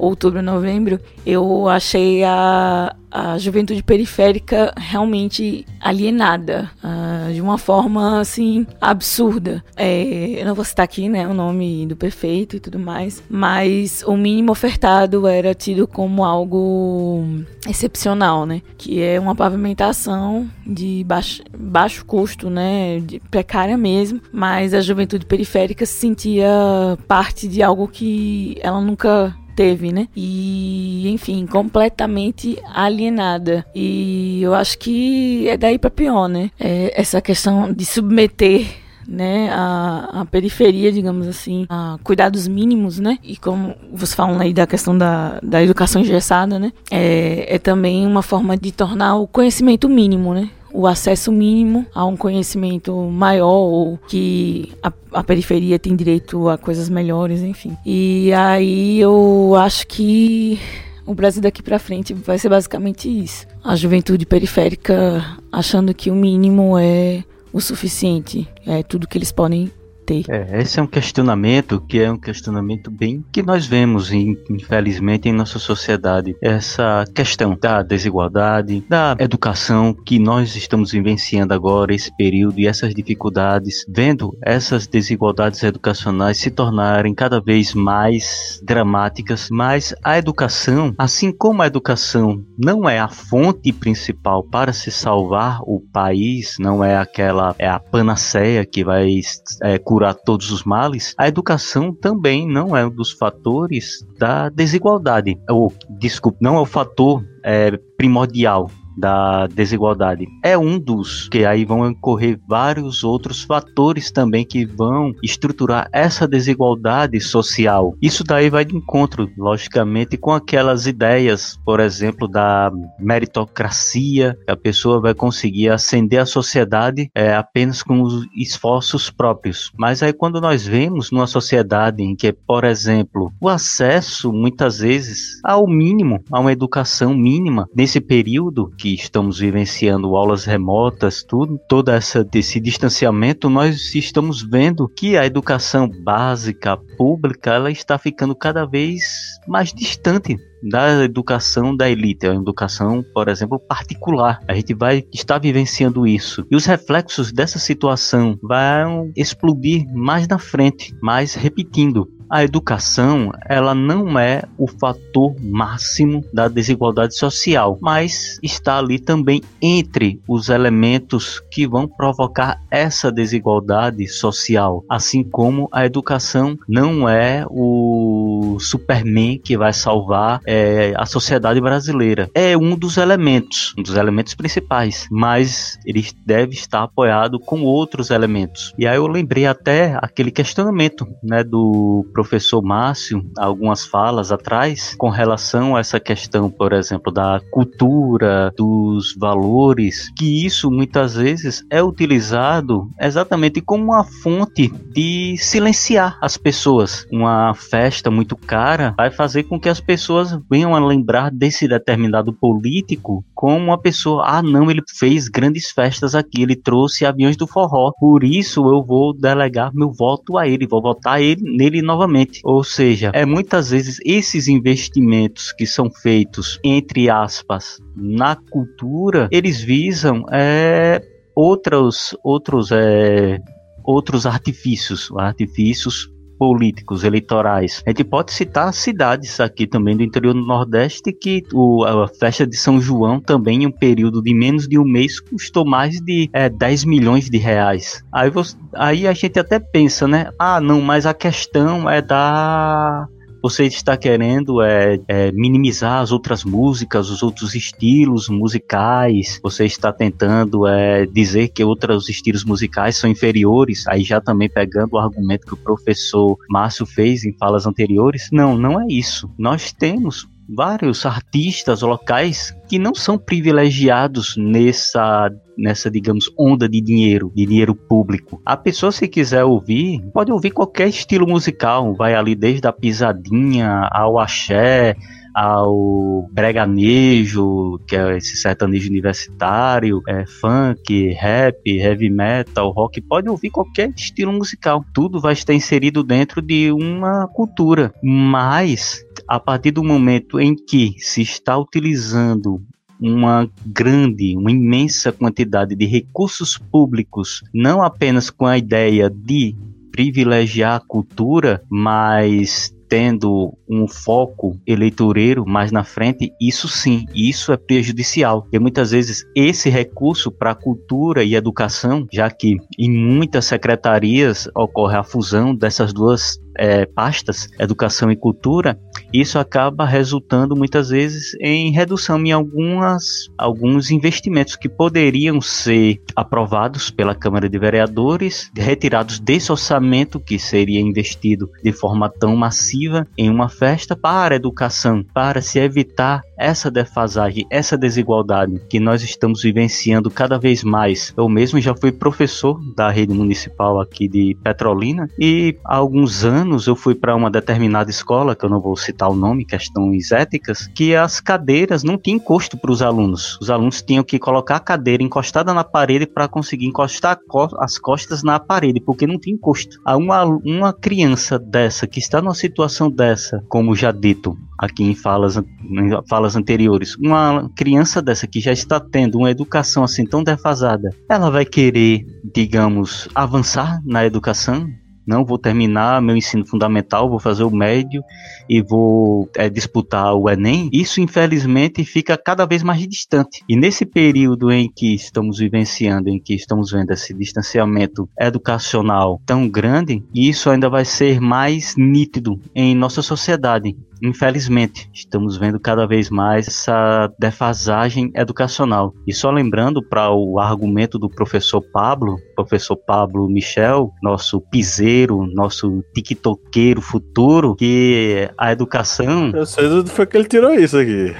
outubro, novembro, eu achei a, a juventude periférica realmente alienada, uh, de uma forma assim absurda. É, eu não vou citar aqui, né, o nome do prefeito e tudo mais, mas o mínimo ofertado era tido como algo excepcional, né, que é uma pavimentação de baixo, baixo custo, né, de precária mesmo, mas a juventude periférica se sentia parte de algo que ela nunca teve, né? E, enfim, completamente alienada. E eu acho que é daí para pior, né? É essa questão de submeter né, a, a, periferia, digamos assim, a cuidados mínimos, né, e como você falam aí da questão da, da educação engessada, né, é, é também uma forma de tornar o conhecimento mínimo, né, o acesso mínimo a um conhecimento maior ou que a, a, periferia tem direito a coisas melhores, enfim. E aí eu acho que o Brasil daqui para frente vai ser basicamente isso. A juventude periférica achando que o mínimo é o suficiente, é tudo que eles podem ter. É, esse é um questionamento que é um questionamento bem que nós vemos, infelizmente, em nossa sociedade. Essa questão da desigualdade, da educação que nós estamos vivenciando agora, esse período e essas dificuldades, vendo essas desigualdades educacionais se tornarem cada vez mais dramáticas, mas a educação, assim como a educação não é a fonte principal para se salvar o país, não é aquela, é a panaceia que vai é, curar todos os males, a educação também não é um dos fatores da desigualdade. Ou, desculpe, não é o fator é, primordial da desigualdade. É um dos que aí vão ocorrer vários outros fatores também que vão estruturar essa desigualdade social. Isso daí vai de encontro, logicamente, com aquelas ideias, por exemplo, da meritocracia, que a pessoa vai conseguir ascender a sociedade é, apenas com os esforços próprios. Mas aí quando nós vemos numa sociedade em que, por exemplo, o acesso muitas vezes ao mínimo, a uma educação mínima nesse período que estamos vivenciando aulas remotas, tudo, todo essa, esse distanciamento, nós estamos vendo que a educação básica pública ela está ficando cada vez mais distante da educação da elite, a educação, por exemplo, particular. A gente vai estar vivenciando isso. E os reflexos dessa situação vão explodir mais na frente, mais repetindo a educação ela não é o fator máximo da desigualdade social, mas está ali também entre os elementos que vão provocar essa desigualdade social, assim como a educação não é o Superman que vai salvar é, a sociedade brasileira. É um dos elementos, um dos elementos principais, mas ele deve estar apoiado com outros elementos. E aí eu lembrei até aquele questionamento, né, do professor Márcio algumas falas atrás com relação a essa questão, por exemplo, da cultura, dos valores, que isso muitas vezes é utilizado exatamente como uma fonte de silenciar as pessoas. Uma festa muito cara vai fazer com que as pessoas venham a lembrar desse determinado político como uma pessoa, ah, não, ele fez grandes festas aqui, ele trouxe aviões do forró, por isso eu vou delegar meu voto a ele, vou votar ele, nele novamente. Ou seja, é muitas vezes esses investimentos que são feitos, entre aspas, na cultura, eles visam é, outros, outros, é, outros artifícios, artifícios políticos, eleitorais. A gente pode citar cidades aqui também do interior do Nordeste que o, a festa de São João também em um período de menos de um mês custou mais de é, 10 milhões de reais. Aí, você, aí a gente até pensa, né? Ah, não, mas a questão é da você está querendo é, é, minimizar as outras músicas, os outros estilos musicais, você está tentando é, dizer que outros estilos musicais são inferiores, aí já também pegando o argumento que o professor Márcio fez em falas anteriores. Não, não é isso. Nós temos vários artistas locais que não são privilegiados nessa nessa, digamos, onda de dinheiro, de dinheiro público. A pessoa, se quiser ouvir, pode ouvir qualquer estilo musical, vai ali desde a pisadinha ao axé, ao breganejo, que é esse sertanejo universitário, é, funk, rap, heavy metal, rock, pode ouvir qualquer estilo musical. Tudo vai estar inserido dentro de uma cultura. Mas a partir do momento em que se está utilizando uma grande, uma imensa quantidade de recursos públicos, não apenas com a ideia de privilegiar a cultura, mas tendo um foco eleitoreiro mais na frente, isso sim, isso é prejudicial. E muitas vezes esse recurso para cultura e educação, já que em muitas secretarias ocorre a fusão dessas duas é, pastas, educação e cultura, isso acaba resultando muitas vezes em redução em algumas, alguns investimentos que poderiam ser aprovados pela Câmara de Vereadores, retirados desse orçamento que seria investido de forma tão massiva em uma festa para a educação, para se evitar essa defasagem, essa desigualdade que nós estamos vivenciando cada vez mais. Eu mesmo já fui professor da rede municipal aqui de Petrolina e há alguns anos eu fui para uma determinada escola, que eu não vou citar o nome, questões éticas, que as cadeiras não tinham encosto para os alunos. Os alunos tinham que colocar a cadeira encostada na parede para conseguir encostar as costas na parede, porque não tinha encosto. A uma, uma criança dessa, que está numa situação dessa, como já dito, aqui em falas, em falas anteriores, uma criança dessa que já está tendo uma educação assim tão defasada, ela vai querer, digamos, avançar na educação? Não vou terminar meu ensino fundamental, vou fazer o médio e vou é, disputar o Enem, isso infelizmente fica cada vez mais distante. E nesse período em que estamos vivenciando, em que estamos vendo esse distanciamento educacional tão grande, isso ainda vai ser mais nítido em nossa sociedade. Infelizmente, estamos vendo cada vez mais essa defasagem educacional. E só lembrando para o argumento do professor Pablo, professor Pablo Michel, nosso piseiro, nosso tiktokeiro futuro, que a educação. Eu sei de onde foi que ele tirou isso aqui.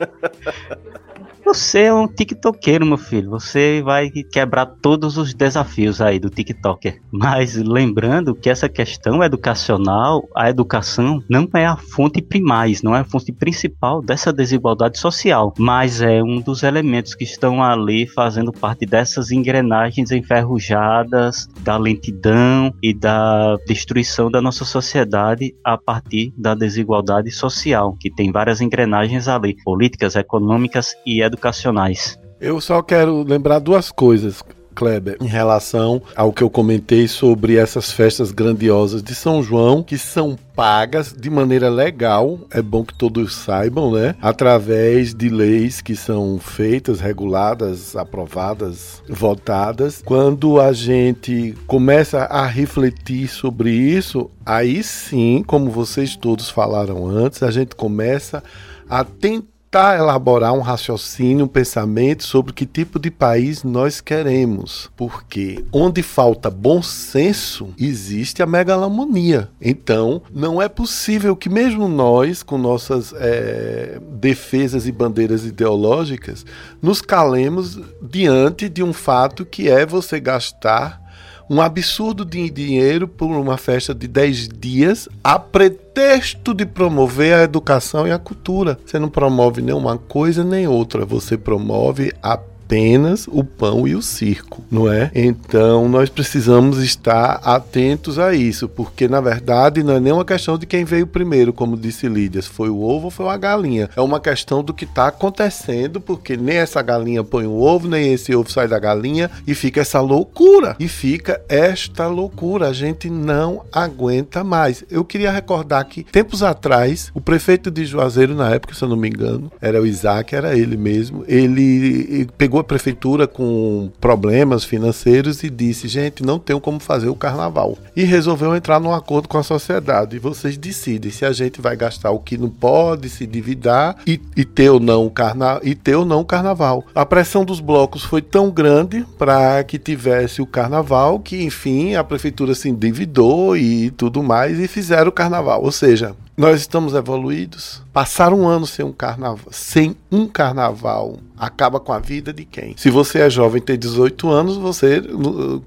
Você é um TikTokeiro, meu filho. Você vai quebrar todos os desafios aí do TikToker. Mas lembrando que essa questão educacional, a educação não é a fonte primais, não é a fonte principal dessa desigualdade social, mas é um dos elementos que estão ali fazendo parte dessas engrenagens enferrujadas da lentidão e da destruição da nossa sociedade a partir da desigualdade social, que tem várias engrenagens ali, políticas, econômicas e educacionais educacionais. Eu só quero lembrar duas coisas. Kleber, em relação ao que eu comentei sobre essas festas grandiosas de São João, que são pagas de maneira legal, é bom que todos saibam, né? Através de leis que são feitas, reguladas, aprovadas, votadas. Quando a gente começa a refletir sobre isso, aí sim, como vocês todos falaram antes, a gente começa a tentar tentar elaborar um raciocínio, um pensamento sobre que tipo de país nós queremos. Porque onde falta bom senso, existe a megalomonia. Então, não é possível que mesmo nós, com nossas é, defesas e bandeiras ideológicas, nos calemos diante de um fato que é você gastar um absurdo de dinheiro por uma festa de 10 dias a pretexto de promover a educação e a cultura. Você não promove nenhuma coisa nem outra, você promove a apenas o pão e o circo, não é? Então nós precisamos estar atentos a isso, porque na verdade não é nem uma questão de quem veio primeiro, como disse Lídia, se foi o ovo ou foi a galinha. É uma questão do que está acontecendo, porque nem essa galinha põe o ovo, nem esse ovo sai da galinha e fica essa loucura. E fica esta loucura. A gente não aguenta mais. Eu queria recordar que tempos atrás, o prefeito de Juazeiro, na época, se eu não me engano, era o Isaac, era ele mesmo, ele pegou a prefeitura com problemas financeiros e disse: gente, não tenho como fazer o carnaval. E resolveu entrar num acordo com a sociedade. E vocês decidem se a gente vai gastar o que não pode, se dividar e, e ter ou não o carna e ter ou não o carnaval. A pressão dos blocos foi tão grande para que tivesse o carnaval que, enfim, a prefeitura se endividou e tudo mais e fizeram o carnaval. Ou seja, nós estamos evoluídos. Passar um ano sem um carnaval, sem um carnaval, acaba com a vida de quem? Se você é jovem tem 18 anos, você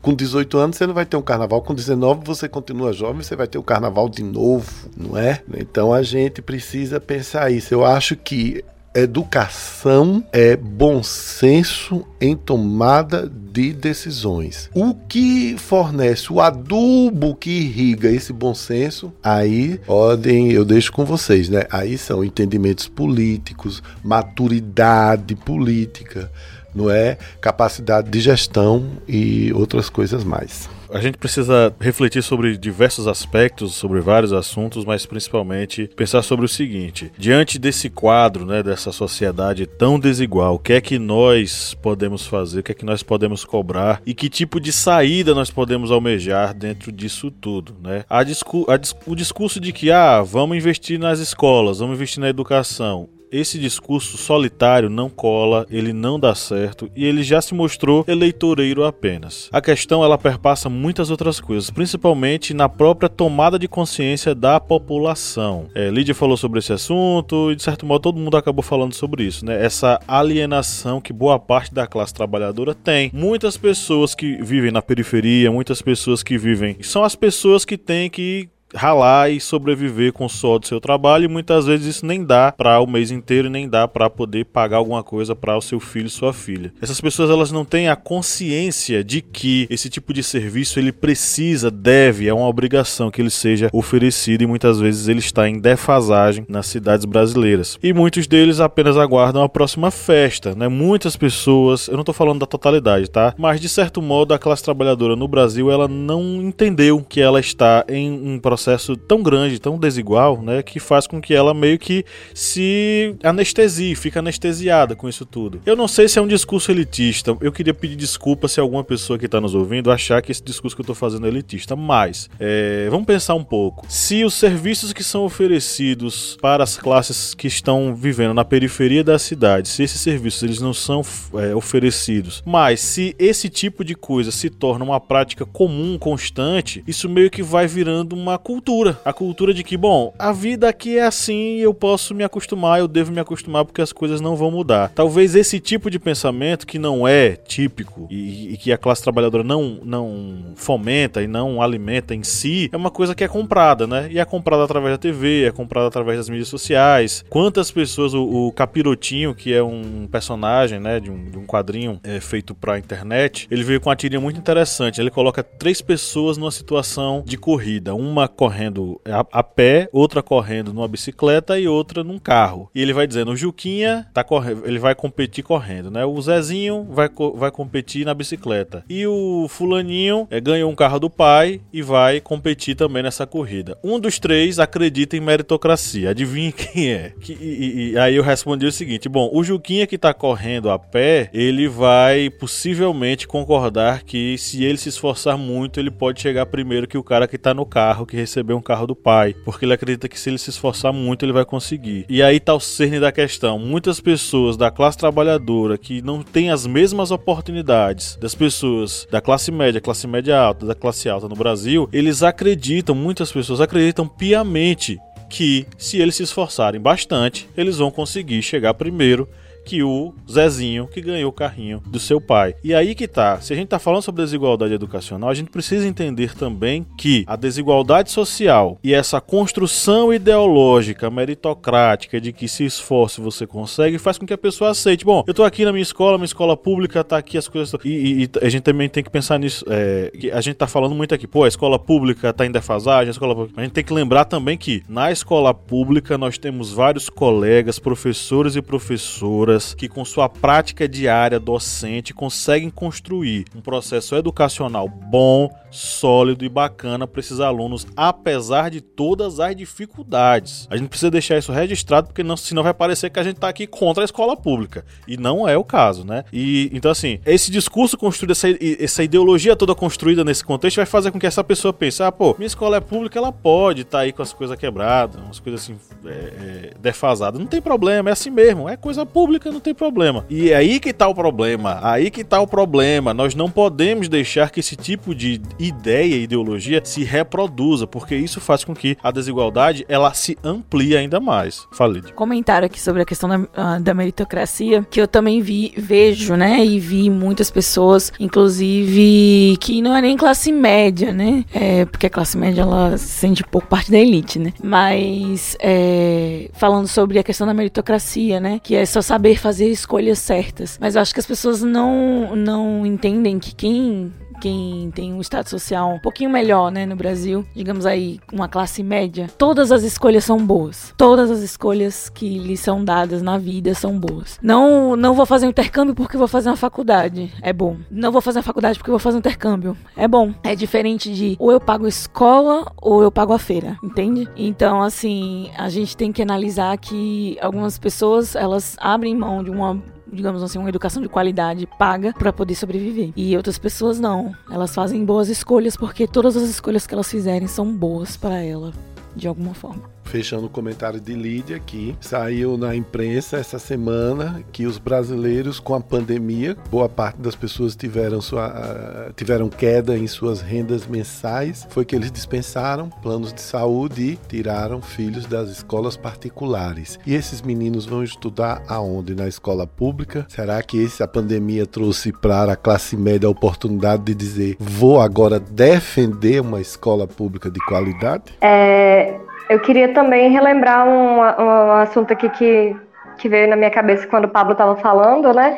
com 18 anos você não vai ter um carnaval, com 19 você continua jovem, você vai ter um carnaval de novo, não é? Então a gente precisa pensar isso. Eu acho que Educação é bom senso em tomada de decisões. O que fornece o adubo que irriga esse bom senso, aí podem, eu deixo com vocês, né? Aí são entendimentos políticos, maturidade política, não é? Capacidade de gestão e outras coisas mais. A gente precisa refletir sobre diversos aspectos, sobre vários assuntos, mas principalmente pensar sobre o seguinte: diante desse quadro, né, dessa sociedade tão desigual, o que é que nós podemos fazer, o que é que nós podemos cobrar e que tipo de saída nós podemos almejar dentro disso tudo, né? A discu a dis o discurso de que ah, vamos investir nas escolas, vamos investir na educação, esse discurso solitário não cola, ele não dá certo e ele já se mostrou eleitoreiro apenas. A questão ela perpassa muitas outras coisas, principalmente na própria tomada de consciência da população. É, Lídia falou sobre esse assunto e de certo modo todo mundo acabou falando sobre isso, né? Essa alienação que boa parte da classe trabalhadora tem. Muitas pessoas que vivem na periferia, muitas pessoas que vivem são as pessoas que têm que ralar e sobreviver com o suor do seu trabalho e muitas vezes isso nem dá para o mês inteiro nem dá para poder pagar alguma coisa para o seu filho e sua filha. Essas pessoas elas não têm a consciência de que esse tipo de serviço ele precisa, deve, é uma obrigação que ele seja oferecido e muitas vezes ele está em defasagem nas cidades brasileiras. E muitos deles apenas aguardam a próxima festa, né? Muitas pessoas, eu não estou falando da totalidade, tá? Mas de certo modo a classe trabalhadora no Brasil ela não entendeu que ela está em um processo processo tão grande, tão desigual, né, que faz com que ela meio que se anestesie, fica anestesiada com isso tudo. Eu não sei se é um discurso elitista, eu queria pedir desculpa se alguma pessoa que está nos ouvindo achar que esse discurso que eu estou fazendo é elitista, mas é, vamos pensar um pouco. Se os serviços que são oferecidos para as classes que estão vivendo na periferia da cidade, se esses serviços eles não são é, oferecidos, mas se esse tipo de coisa se torna uma prática comum, constante, isso meio que vai virando uma cultura. A cultura de que, bom, a vida aqui é assim, eu posso me acostumar, eu devo me acostumar porque as coisas não vão mudar. Talvez esse tipo de pensamento que não é típico e, e que a classe trabalhadora não, não fomenta e não alimenta em si, é uma coisa que é comprada, né? E é comprada através da TV, é comprada através das mídias sociais. Quantas pessoas, o, o Capirotinho, que é um personagem, né, de um, de um quadrinho é, feito pra internet, ele veio com uma tirinha muito interessante. Ele coloca três pessoas numa situação de corrida. Uma correndo a, a, pé, outra correndo numa bicicleta e outra num carro. E ele vai dizendo: o Juquinha tá correndo, ele vai competir correndo, né? O Zezinho vai, vai competir na bicicleta. E o Fulaninho é, ganhou um carro do pai e vai competir também nessa corrida. Um dos três acredita em meritocracia. Adivinha quem é? Que, e, e, aí eu respondi o seguinte: bom, o Juquinha que tá correndo a pé, ele vai possivelmente concordar que se ele se esforçar muito, ele pode chegar primeiro que o cara que tá no carro, que receber um carro do pai, porque ele acredita que se ele se esforçar muito ele vai conseguir. E aí tá o cerne da questão. Muitas pessoas da classe trabalhadora que não têm as mesmas oportunidades das pessoas da classe média, classe média alta, da classe alta no Brasil, eles acreditam, muitas pessoas acreditam piamente que se eles se esforçarem bastante, eles vão conseguir chegar primeiro que o Zezinho que ganhou o carrinho do seu pai. E aí que tá, se a gente tá falando sobre desigualdade educacional, a gente precisa entender também que a desigualdade social e essa construção ideológica meritocrática de que se esforce você consegue faz com que a pessoa aceite. Bom, eu tô aqui na minha escola, minha escola pública tá aqui as coisas. E, e, e a gente também tem que pensar nisso. É, que a gente tá falando muito aqui, pô, a escola pública tá em defasagem, a escola pública. A gente tem que lembrar também que na escola pública nós temos vários colegas, professores e professoras que, com sua prática diária docente, conseguem construir um processo educacional bom, sólido e bacana para esses alunos, apesar de todas as dificuldades. A gente precisa deixar isso registrado, porque não, senão vai parecer que a gente está aqui contra a escola pública. E não é o caso, né? E então, assim, esse discurso construído, essa, essa ideologia toda construída nesse contexto vai fazer com que essa pessoa pense: ah, pô, minha escola é pública, ela pode estar tá aí com as coisas quebradas, umas coisas assim, é, é, defasadas. Não tem problema, é assim mesmo, é coisa pública, não tem problema. E é aí que tá o problema, aí que tá o problema. Nós não podemos deixar que esse tipo de ideia e ideologia se reproduza, porque isso faz com que a desigualdade ela se amplie ainda mais. Falei. Comentário aqui sobre a questão da, uh, da meritocracia, que eu também vi, vejo, né, e vi muitas pessoas, inclusive, que não é nem classe média, né, é, porque a classe média ela se sente pouco parte da elite, né, mas é, falando sobre a questão da meritocracia, né, que é só saber fazer escolhas certas. Mas eu acho que as pessoas não, não entendem que quem quem tem um estado social um pouquinho melhor, né, no Brasil, digamos aí, uma classe média, todas as escolhas são boas. Todas as escolhas que lhe são dadas na vida são boas. Não, não vou fazer um intercâmbio porque vou fazer uma faculdade. É bom. Não vou fazer uma faculdade porque vou fazer um intercâmbio. É bom. É diferente de ou eu pago escola ou eu pago a feira, entende? Então, assim, a gente tem que analisar que algumas pessoas, elas abrem mão de uma digamos assim, uma educação de qualidade paga para poder sobreviver. E outras pessoas não. Elas fazem boas escolhas porque todas as escolhas que elas fizerem são boas para ela, de alguma forma fechando o comentário de Lídia aqui, saiu na imprensa essa semana que os brasileiros com a pandemia, boa parte das pessoas tiveram sua tiveram queda em suas rendas mensais, foi que eles dispensaram planos de saúde e tiraram filhos das escolas particulares. E esses meninos vão estudar aonde? Na escola pública? Será que esse, a pandemia trouxe para a classe média a oportunidade de dizer vou agora defender uma escola pública de qualidade? É, eu queria também relembrar um, um assunto aqui que, que veio na minha cabeça quando o Pablo estava falando, né?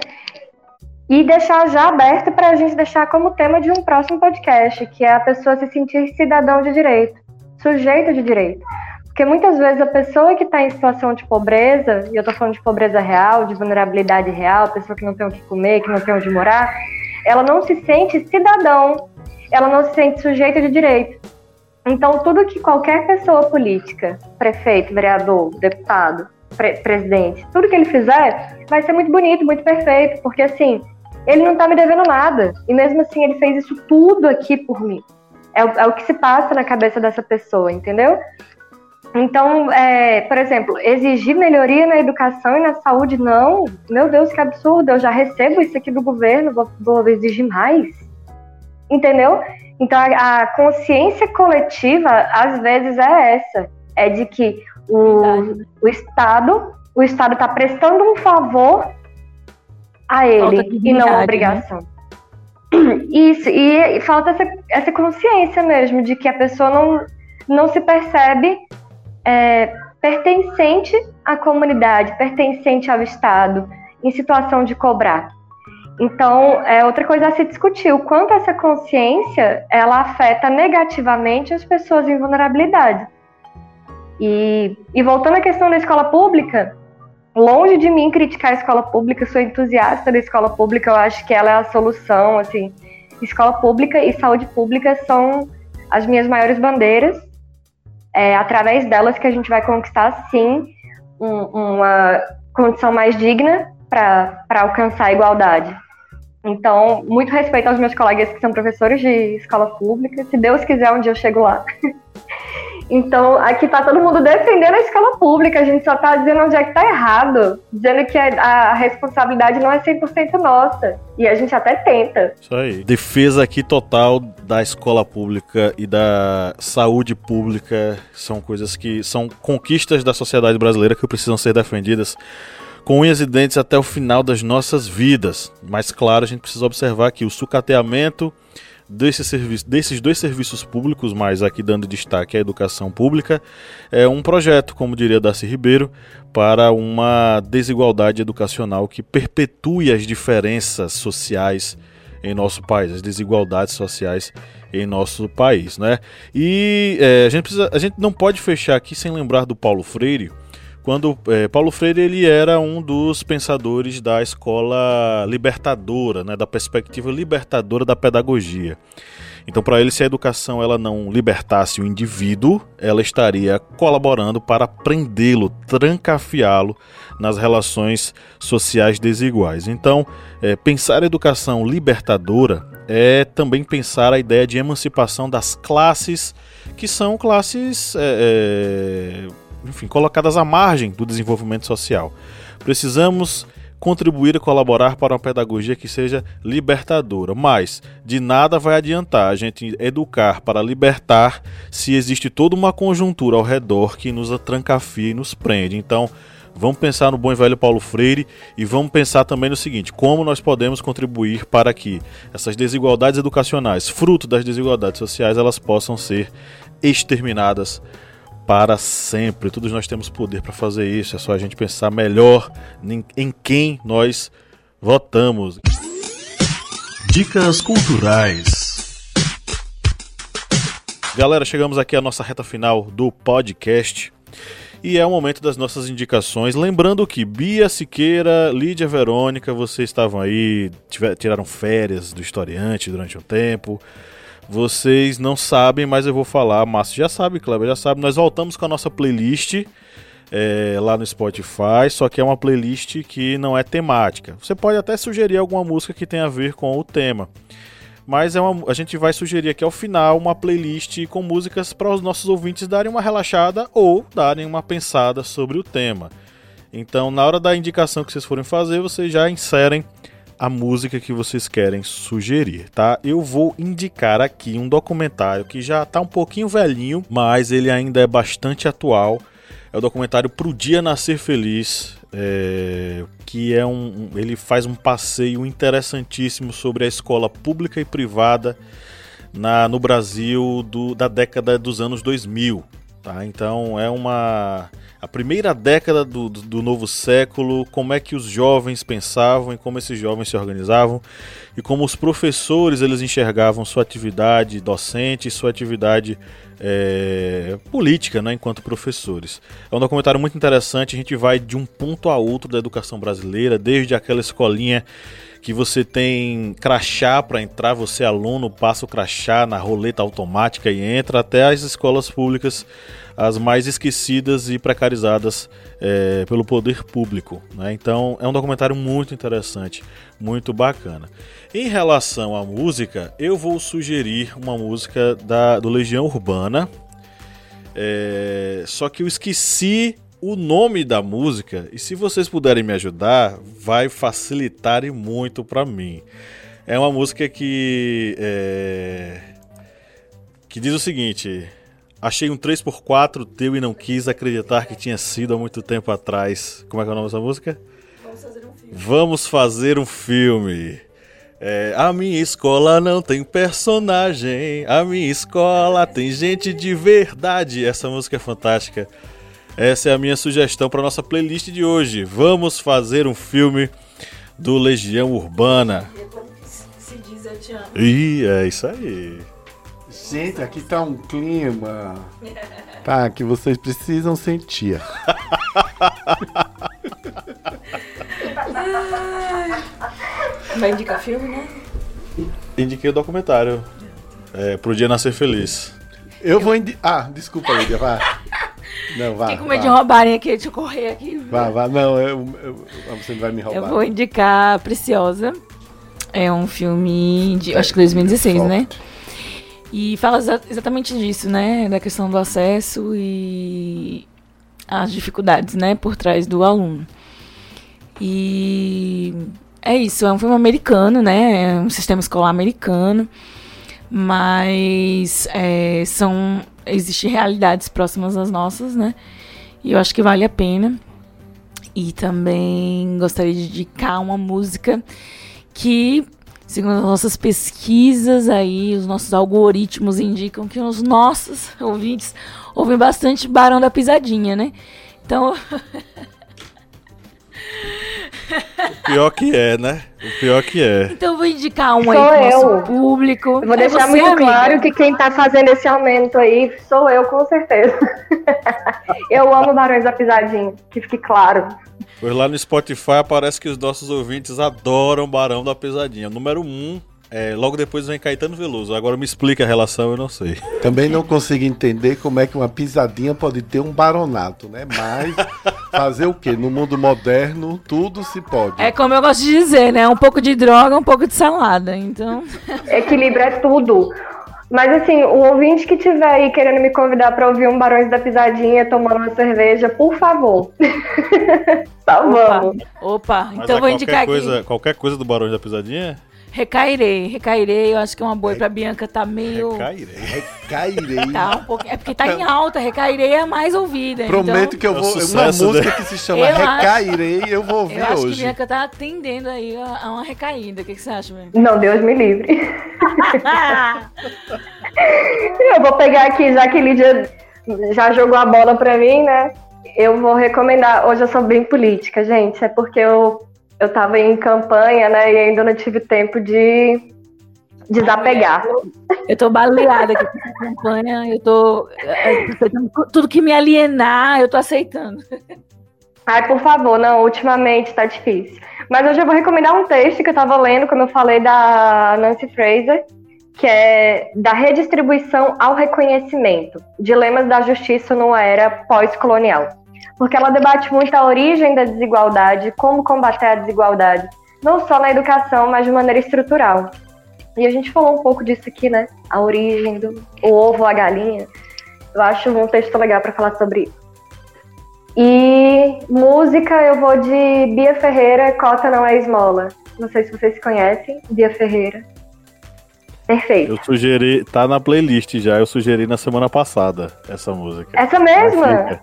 E deixar já aberto para a gente deixar como tema de um próximo podcast, que é a pessoa se sentir cidadão de direito, sujeito de direito. Porque muitas vezes a pessoa que está em situação de pobreza, e eu estou falando de pobreza real, de vulnerabilidade real, pessoa que não tem o que comer, que não tem onde morar, ela não se sente cidadão, ela não se sente sujeito de direito. Então, tudo que qualquer pessoa política, prefeito, vereador, deputado, pre presidente, tudo que ele fizer vai ser muito bonito, muito perfeito, porque assim, ele não tá me devendo nada. E mesmo assim, ele fez isso tudo aqui por mim. É, é o que se passa na cabeça dessa pessoa, entendeu? Então, é, por exemplo, exigir melhoria na educação e na saúde, não. Meu Deus, que absurdo, eu já recebo isso aqui do governo, vou, vou exigir mais. Entendeu? Então, a, a consciência coletiva, às vezes, é essa: é de que o, o Estado o Estado está prestando um favor a ele e não uma obrigação. Né? Isso, e, e, falta essa, essa consciência mesmo de que a pessoa não, não se percebe é, pertencente à comunidade, pertencente ao Estado, em situação de cobrar. Então, é outra coisa a se discutir, o quanto essa consciência ela afeta negativamente as pessoas em vulnerabilidade. E, e voltando à questão da escola pública, longe de mim criticar a escola pública, sou entusiasta da escola pública, eu acho que ela é a solução, assim, escola pública e saúde pública são as minhas maiores bandeiras, é através delas que a gente vai conquistar, sim, um, uma condição mais digna para alcançar a igualdade. Então, muito respeito aos meus colegas que são professores de escola pública. Se Deus quiser, um dia eu chego lá. Então, aqui tá todo mundo defendendo a escola pública, a gente só tá dizendo onde é que tá errado, dizendo que a, responsabilidade não é 100% nossa. E a gente até tenta. Isso aí. Defesa aqui total da escola pública e da saúde pública são coisas que são conquistas da sociedade brasileira que precisam ser defendidas com unhas e dentes até o final das nossas vidas. Mas claro, a gente precisa observar que o sucateamento desse serviço, desses dois serviços públicos, mas aqui dando destaque à educação pública, é um projeto, como diria Darcy Ribeiro, para uma desigualdade educacional que perpetue as diferenças sociais em nosso país, as desigualdades sociais em nosso país, né? E é, a, gente precisa, a gente não pode fechar aqui sem lembrar do Paulo Freire, quando é, Paulo Freire ele era um dos pensadores da escola libertadora, né, da perspectiva libertadora da pedagogia. Então, para ele, se a educação ela não libertasse o indivíduo, ela estaria colaborando para prendê-lo, trancafiá-lo nas relações sociais desiguais. Então, é, pensar a educação libertadora é também pensar a ideia de emancipação das classes que são classes é, é enfim, colocadas à margem do desenvolvimento social. Precisamos contribuir e colaborar para uma pedagogia que seja libertadora. Mas de nada vai adiantar a gente educar para libertar se existe toda uma conjuntura ao redor que nos atrancafia e nos prende. Então, vamos pensar no bom e velho Paulo Freire e vamos pensar também no seguinte: como nós podemos contribuir para que essas desigualdades educacionais, fruto das desigualdades sociais, elas possam ser exterminadas para sempre. Todos nós temos poder para fazer isso, é só a gente pensar melhor em quem nós votamos. Dicas culturais. Galera, chegamos aqui à nossa reta final do podcast. E é o momento das nossas indicações. Lembrando que Bia Siqueira, Lídia Verônica, vocês estavam aí, tiraram férias do historiante durante um tempo. Vocês não sabem, mas eu vou falar. Márcio já sabe, Kleber já sabe. Nós voltamos com a nossa playlist é, lá no Spotify, só que é uma playlist que não é temática. Você pode até sugerir alguma música que tenha a ver com o tema. Mas é uma, a gente vai sugerir aqui ao final uma playlist com músicas para os nossos ouvintes darem uma relaxada ou darem uma pensada sobre o tema. Então, na hora da indicação que vocês forem fazer, vocês já inserem a música que vocês querem sugerir, tá? Eu vou indicar aqui um documentário que já tá um pouquinho velhinho, mas ele ainda é bastante atual. É o documentário Pro Dia Nascer Feliz, é, que é um, ele faz um passeio interessantíssimo sobre a escola pública e privada na, no Brasil do, da década dos anos 2000. Tá? Então é uma a primeira década do, do, do, novo século, como é que os jovens pensavam e como esses jovens se organizavam e como os professores eles enxergavam sua atividade docente, sua atividade é, política, né, enquanto professores. É um documentário muito interessante. A gente vai de um ponto a outro da educação brasileira, desde aquela escolinha que você tem crachá para entrar, você aluno passa o crachá na roleta automática e entra, até as escolas públicas as mais esquecidas e precarizadas é, pelo poder público. Né? Então é um documentário muito interessante, muito bacana. Em relação à música, eu vou sugerir uma música da, do Legião Urbana. É, só que eu esqueci o nome da música e se vocês puderem me ajudar, vai facilitar e muito para mim. É uma música que é, que diz o seguinte: Achei um 3x4 teu e não quis acreditar que tinha sido há muito tempo atrás. Como é que é o nome dessa música? Vamos fazer um filme. Vamos fazer um filme. É, a minha escola não tem personagem. A minha escola tem gente de verdade. Essa música é fantástica. Essa é a minha sugestão para nossa playlist de hoje. Vamos fazer um filme do Legião Urbana. E se diz eu te amo. Ih, é isso aí. Gente, aqui tá um clima. Tá, que vocês precisam sentir. Vai indicar filme, né? Indiquei o documentário. É, pro dia nascer feliz. Eu vou indicar. Ah, desculpa, Lídia, vá. Não, vá. Fiquei com medo de roubarem aqui, deixa eu correr aqui. Vá, vá. Não, eu, eu, você não vai me roubar. Eu vou indicar Preciosa É um filme de, acho que 2016, né? E fala exa exatamente disso, né? Da questão do acesso e as dificuldades, né? Por trás do aluno. E é isso, é um filme americano, né? É um sistema escolar americano. Mas é, são. Existem realidades próximas às nossas, né? E eu acho que vale a pena. E também gostaria de indicar uma música que, segundo as nossas pesquisas aí, os nossos algoritmos indicam que os nossos ouvintes ouvem bastante Barão da Pisadinha, né? Então. O pior que é, né? O pior que é. Então eu vou indicar um Sou aí pro nosso público. Eu vou É deixar você, muito amiga? claro que quem tá fazendo esse aumento aí sou eu, com certeza. eu amo Barões da Pisadinha, que fique claro. Pois lá no Spotify aparece que os nossos ouvintes adoram Barão da Pesadinha. Número 1, um, é, logo depois vem Caetano Veloso. Agora me explica a relação, eu não sei. Também não consigo entender como é que uma pisadinha pode ter um baronato, né? Mas fazer o quê? No mundo moderno, tudo se pode. É como eu gosto de dizer, né? Um pouco de droga, um pouco de salada. Então, Equilíbrio é tudo. Mas assim, o ouvinte que tiver aí querendo me convidar pra ouvir um Barões da Pisadinha tomando uma cerveja, por favor. tá bom. opa, Mas então é vou indicar qualquer aqui. coisa, qualquer coisa do Barão da Pesadinha? Recairei, recairei. Eu acho que é uma boa pra Bianca tá meio. Cairei. Cairei. Tá um pouquinho. É porque tá em alta, recairei é a mais ouvida. Prometo então, que eu É vou. Uma sucesso música dele. que se chama Eu acho- Recairei, eu vou ouvir Eu acho que hoje. Bianca tá atendendo aí a, a uma recaída. O que, que você acha, Bianca? Não, Deus me livre. Eu vou pegar aqui, já que Lídia já jogou a bola pra mim, né? Eu vou recomendar. Hoje eu sou bem política, gente. É porque eu, eu tava em campanha, né? E ainda não tive tempo de desapegar. Eu tô baleada aqui com essa campanha. Eu tô é, aceitando tudo que me alienar, eu tô aceitando. Ai, por favor, não, ultimamente tá difícil. Mas hoje eu vou recomendar um texto que eu tava lendo, como eu falei, da Nancy Fraser, que é da redistribuição ao reconhecimento, dilemas da justiça numa era pós-colonial. Porque ela debate muito a origem da desigualdade, como combater a desigualdade, não só na educação, mas de maneira estrutural. E a gente falou um pouco disso aqui, né? A origem do o ovo, a galinha. Eu acho um texto legal para falar sobre isso. E música eu vou de Bia Ferreira, Cota Não É Esmola. Não sei se vocês conhecem, Bia Ferreira. Perfeito. Eu sugeri, tá na playlist já, eu sugeri na semana passada essa música. Essa mesma?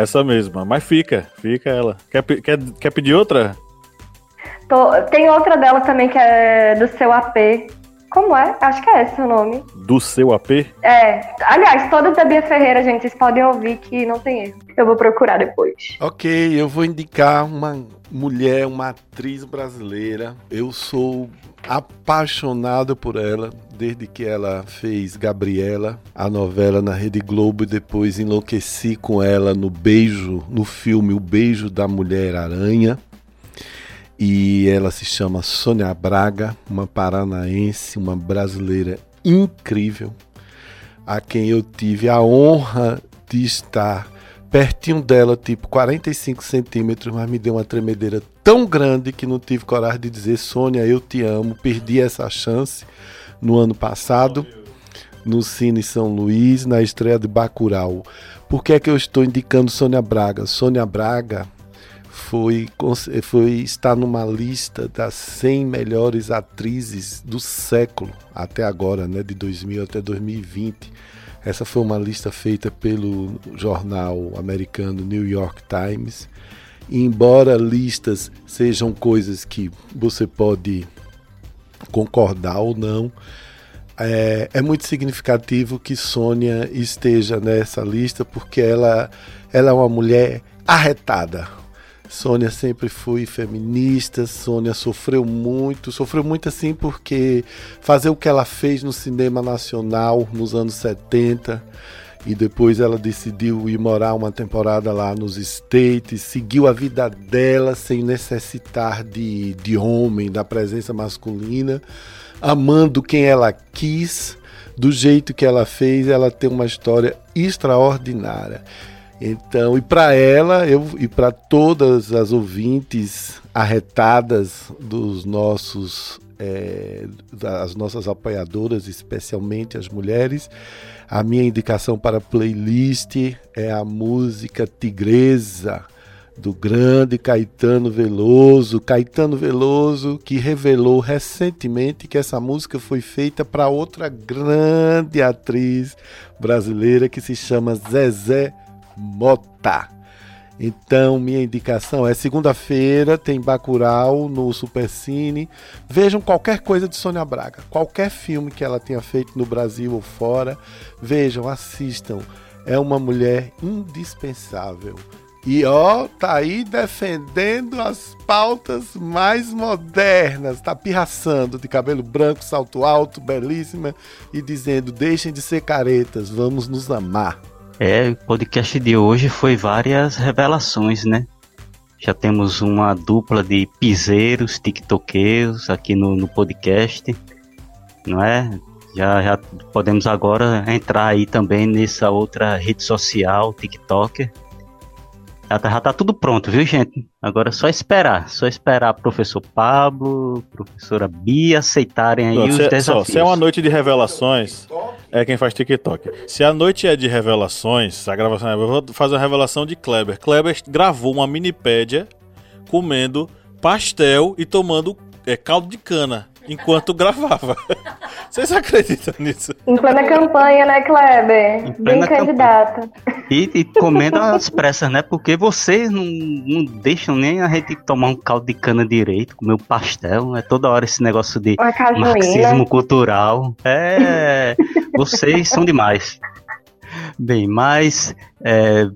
Essa mesma, mas fica, fica ela. Quer, quer, quer pedir outra? Tô- Tem outra dela também que é do seu AP. Como é? Acho que é esse o nome. Do seu AP? É. Aliás, todas da Bia Ferreira, gente, vocês podem ouvir que não tem erro. Eu vou procurar depois. Ok, eu vou indicar uma mulher, uma atriz brasileira. Eu sou apaixonado por ela desde que ela fez Gabriela, a novela na Rede Globo e depois enlouqueci com ela no Beijo, no filme O Beijo da Mulher Aranha. E ela se chama Sônia Braga, uma paranaense, uma brasileira incrível, a quem eu tive a honra de estar pertinho dela, tipo 45 centímetros, mas me deu uma tremedeira tão grande que não tive coragem de dizer Sônia, eu te amo. Perdi essa chance no ano passado no Cine São Luís, na estreia de Bacurau. Por que é que eu estou indicando Sônia Braga? Sônia Braga foi, foi está numa lista das 100 melhores atrizes do século até agora, né, de 2000 até 2020. Essa foi uma lista feita pelo jornal americano New York Times. E embora listas sejam coisas que você pode concordar ou não, é, é, muito significativo que Sônia esteja nessa lista porque ela, ela é uma mulher arretada. Sônia sempre foi feminista, Sônia sofreu muito, sofreu muito assim porque fazer o que ela fez no cinema nacional nos anos 70 e depois ela decidiu ir morar uma temporada lá nos States, seguiu a vida dela sem necessitar de, de homem, da presença masculina, amando quem ela quis, do jeito que ela fez, ela tem uma história extraordinária. Então, e para ela eu, e para todas as ouvintes arretadas dos nossos é, das nossas apoiadoras, especialmente as mulheres. A minha indicação para playlist é a música Tigresa do grande Caetano Veloso. Caetano Veloso que revelou recentemente que essa música foi feita para outra grande atriz brasileira que se chama Zezé Mota. Então, minha indicação é segunda-feira, tem Bacurau no Supercine. Vejam qualquer coisa de Sônia Braga, qualquer filme que ela tenha feito no Brasil ou fora. Vejam, assistam. É uma mulher indispensável. E ó, tá aí defendendo as pautas mais modernas, tá pirraçando de cabelo branco, salto alto, belíssima e dizendo: deixem de ser caretas, vamos nos amar. É, o podcast de hoje foi várias revelações, né? Já temos uma dupla de piseiros, tiktokeiros aqui no, no podcast, não é? Já, já podemos agora entrar aí também nessa outra rede social, TikToker. Já tá, já tá tudo pronto, viu, gente? Agora é só esperar. Só esperar professor Pablo, professora Bia aceitarem aí Não, os se, desafios. só, se é uma noite de revelações, é quem faz TikTok. Se a noite é de revelações, a gravação é. Eu vou fazer uma revelação de Kleber. Kleber gravou uma minipédia comendo pastel e tomando é, caldo de cana enquanto gravava. Vocês acreditam nisso? Em plena campanha, né, Kleber? Em plena Bem candidata. E, e comendo as pressas, né? Porque vocês não, não deixam nem a gente tomar um caldo de cana direito, comer um pastel. É toda hora esse negócio de marxismo cultural. É, vocês são demais. Bem, mas é,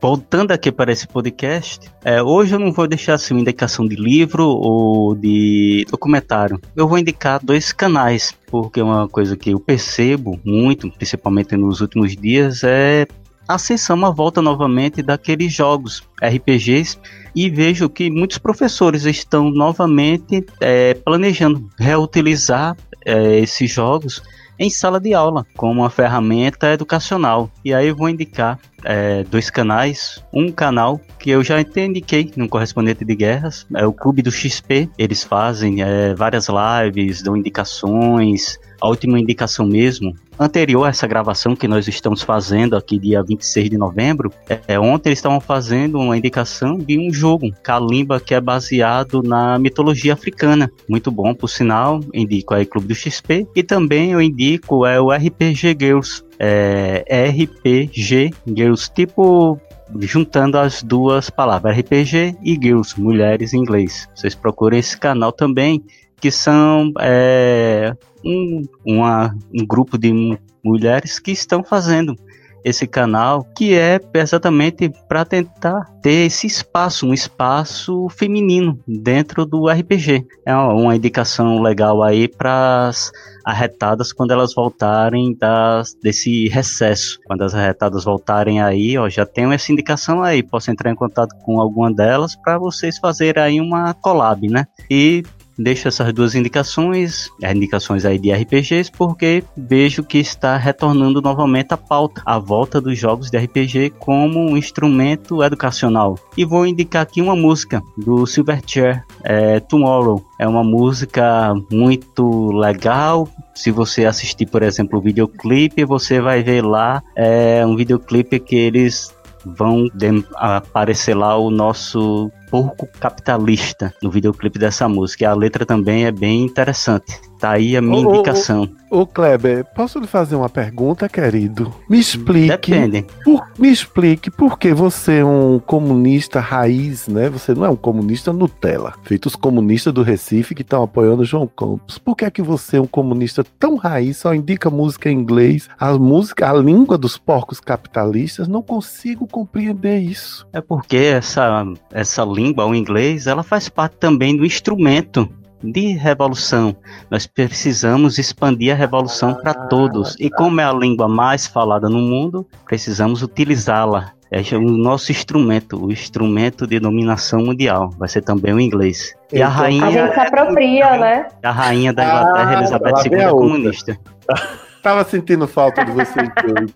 voltando aqui para esse podcast, é, hoje eu não vou deixar assim, uma indicação de livro ou de documentário. Eu vou indicar dois canais, porque uma coisa que eu percebo muito, principalmente nos últimos dias, é a ascensão, a volta novamente daqueles jogos RPGs e vejo que muitos professores estão novamente é, planejando reutilizar é, esses jogos em sala de aula como uma ferramenta educacional. E aí eu vou indicar é, dois canais. Um canal que eu já indiquei no correspondente de guerras, é o Clube do XP. Eles fazem é, várias lives, dão indicações. A última indicação mesmo, anterior a essa gravação que nós estamos fazendo aqui dia 26 de novembro, é, ontem eles estavam fazendo uma indicação de um jogo, Kalimba, que é baseado na mitologia africana. Muito bom, por sinal, indico aí Clube do XP. E também eu indico é o RPG Girls, é, RPG Girls, tipo juntando as duas palavras, RPG e Girls, mulheres em inglês. Vocês procurem esse canal também, que são é, um, uma, um grupo de mulheres que estão fazendo esse canal, que é exatamente para tentar ter esse espaço, um espaço feminino dentro do RPG. É uma indicação legal aí para as arretadas quando elas voltarem das, desse recesso. Quando as arretadas voltarem aí, ó, já tenho essa indicação aí. Posso entrar em contato com alguma delas para vocês fazerem aí uma collab, né? E deixo essas duas indicações, as indicações aí de RPGs, porque vejo que está retornando novamente a pauta, a volta dos jogos de RPG como um instrumento educacional. E vou indicar aqui uma música do Silverchair, é, Tomorrow. É uma música muito legal. Se você assistir, por exemplo, o videoclipe, você vai ver lá é um videoclipe que eles vão aparecer lá o nosso porco capitalista no videoclipe dessa música. E a letra também é bem interessante. Tá aí a minha Ô, ô, indicação. Ô Kleber, posso lhe fazer uma pergunta, querido? Me explique. Depende. Por- me explique por que você é um comunista raiz, né? Você não é um comunista Nutella, feito os comunistas do Recife que estão apoiando João Campos. Por que é que você é um comunista tão raiz, só indica música em inglês, a música, a língua dos porcos capitalistas? Não consigo compreender isso. É porque essa, essa língua, o inglês, ela faz parte também do instrumento de revolução. Nós precisamos expandir a revolução para todos. E como é a língua mais falada no mundo, precisamos utilizá-la. É o nosso instrumento, o instrumento de dominação mundial. Vai ser também o inglês. E a Então, A gente rainha, se apropria, né? a rainha da Inglaterra, Ah, Elizabeth II, é comunista. Tava sentindo falta de vocês dois.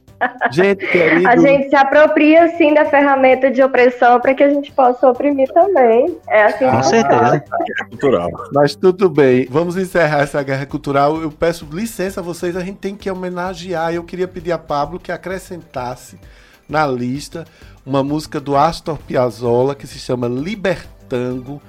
Gente, querido. A gente se apropria, assim, da ferramenta de opressão para que a gente possa oprimir também. É assim Com que certeza. Cultural. Mas tudo bem, vamos encerrar essa guerra cultural. Eu peço licença a vocês, a gente tem que homenagear. Eu queria pedir a Pablo que acrescentasse na lista uma música do Astor Piazzolla que se chama Libertango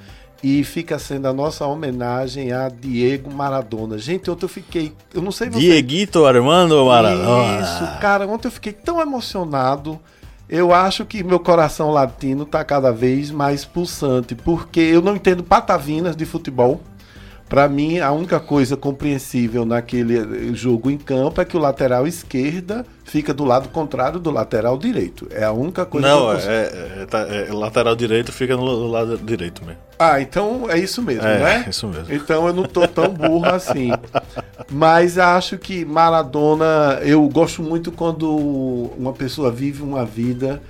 e fica sendo a nossa homenagem a Diego Maradona. Gente, ontem eu fiquei, eu não sei você. Dieguito Armando Maradona. Isso, cara, ontem eu fiquei tão emocionado. Eu acho que meu coração latino tá cada vez mais pulsante, porque eu não entendo patavinas de futebol. Pra mim, a única coisa compreensível naquele jogo em campo é que o lateral esquerda fica do lado contrário do lateral direito. É a única coisa que eu Não, é, consigo- é- é- tá- é lateral direito fica no, lado direito mesmo. Ah, então é isso mesmo, É, né? isso mesmo. Então eu não tô tão burro assim. Mas acho que Maradona, eu gosto muito quando uma pessoa vive uma vida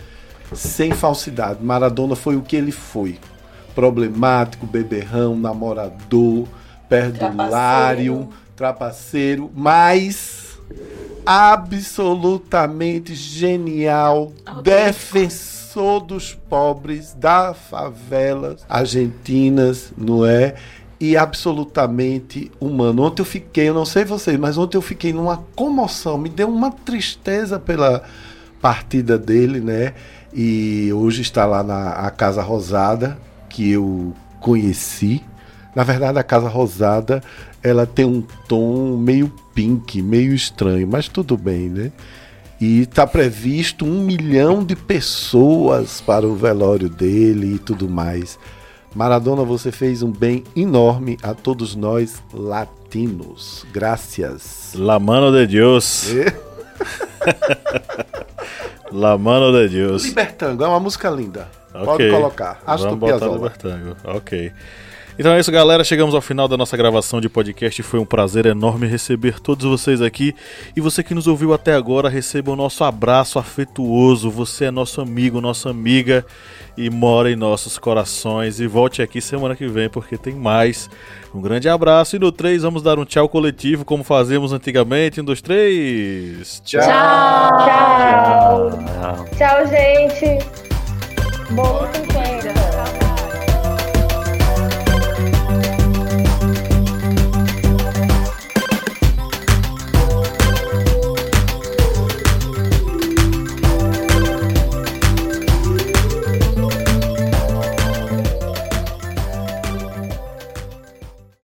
sem falsidade. Maradona foi o que ele foi. Problemático, beberrão, namorador, perdulário, trapaceiro, mas absolutamente genial, defensor dos pobres, das favelas argentinas, não é? E absolutamente humano. Ontem eu fiquei, eu não sei vocês, mas ontem eu fiquei numa comoção, me deu uma tristeza pela partida dele, né? E hoje está lá na Casa Rosada, que eu conheci. Na verdade, a Casa Rosada, ela tem um tom meio pink, meio estranho, mas tudo bem, né? E está previsto um milhão de pessoas para o velório dele e tudo mais. Maradona, você fez um bem enorme a todos nós latinos. Graças. La mano de Deus. La mano de Deus. Libertango, é uma música linda. Ok. Pode colocar. Astor Vamos botar Piazzolla. Libertango. Ok. Então é isso, galera. Chegamos ao final da nossa gravação de podcast. Foi um prazer enorme receber todos vocês aqui. E você que nos ouviu até agora, receba o nosso abraço afetuoso. Você é nosso amigo, nossa amiga e mora em nossos corações. E volte aqui semana que vem porque tem mais. Um grande abraço. E no 3 vamos dar um tchau coletivo, como fazíamos antigamente. Um, dois, três. Tchau. Tchau. Tchau. Tchau, gente. Bom 50.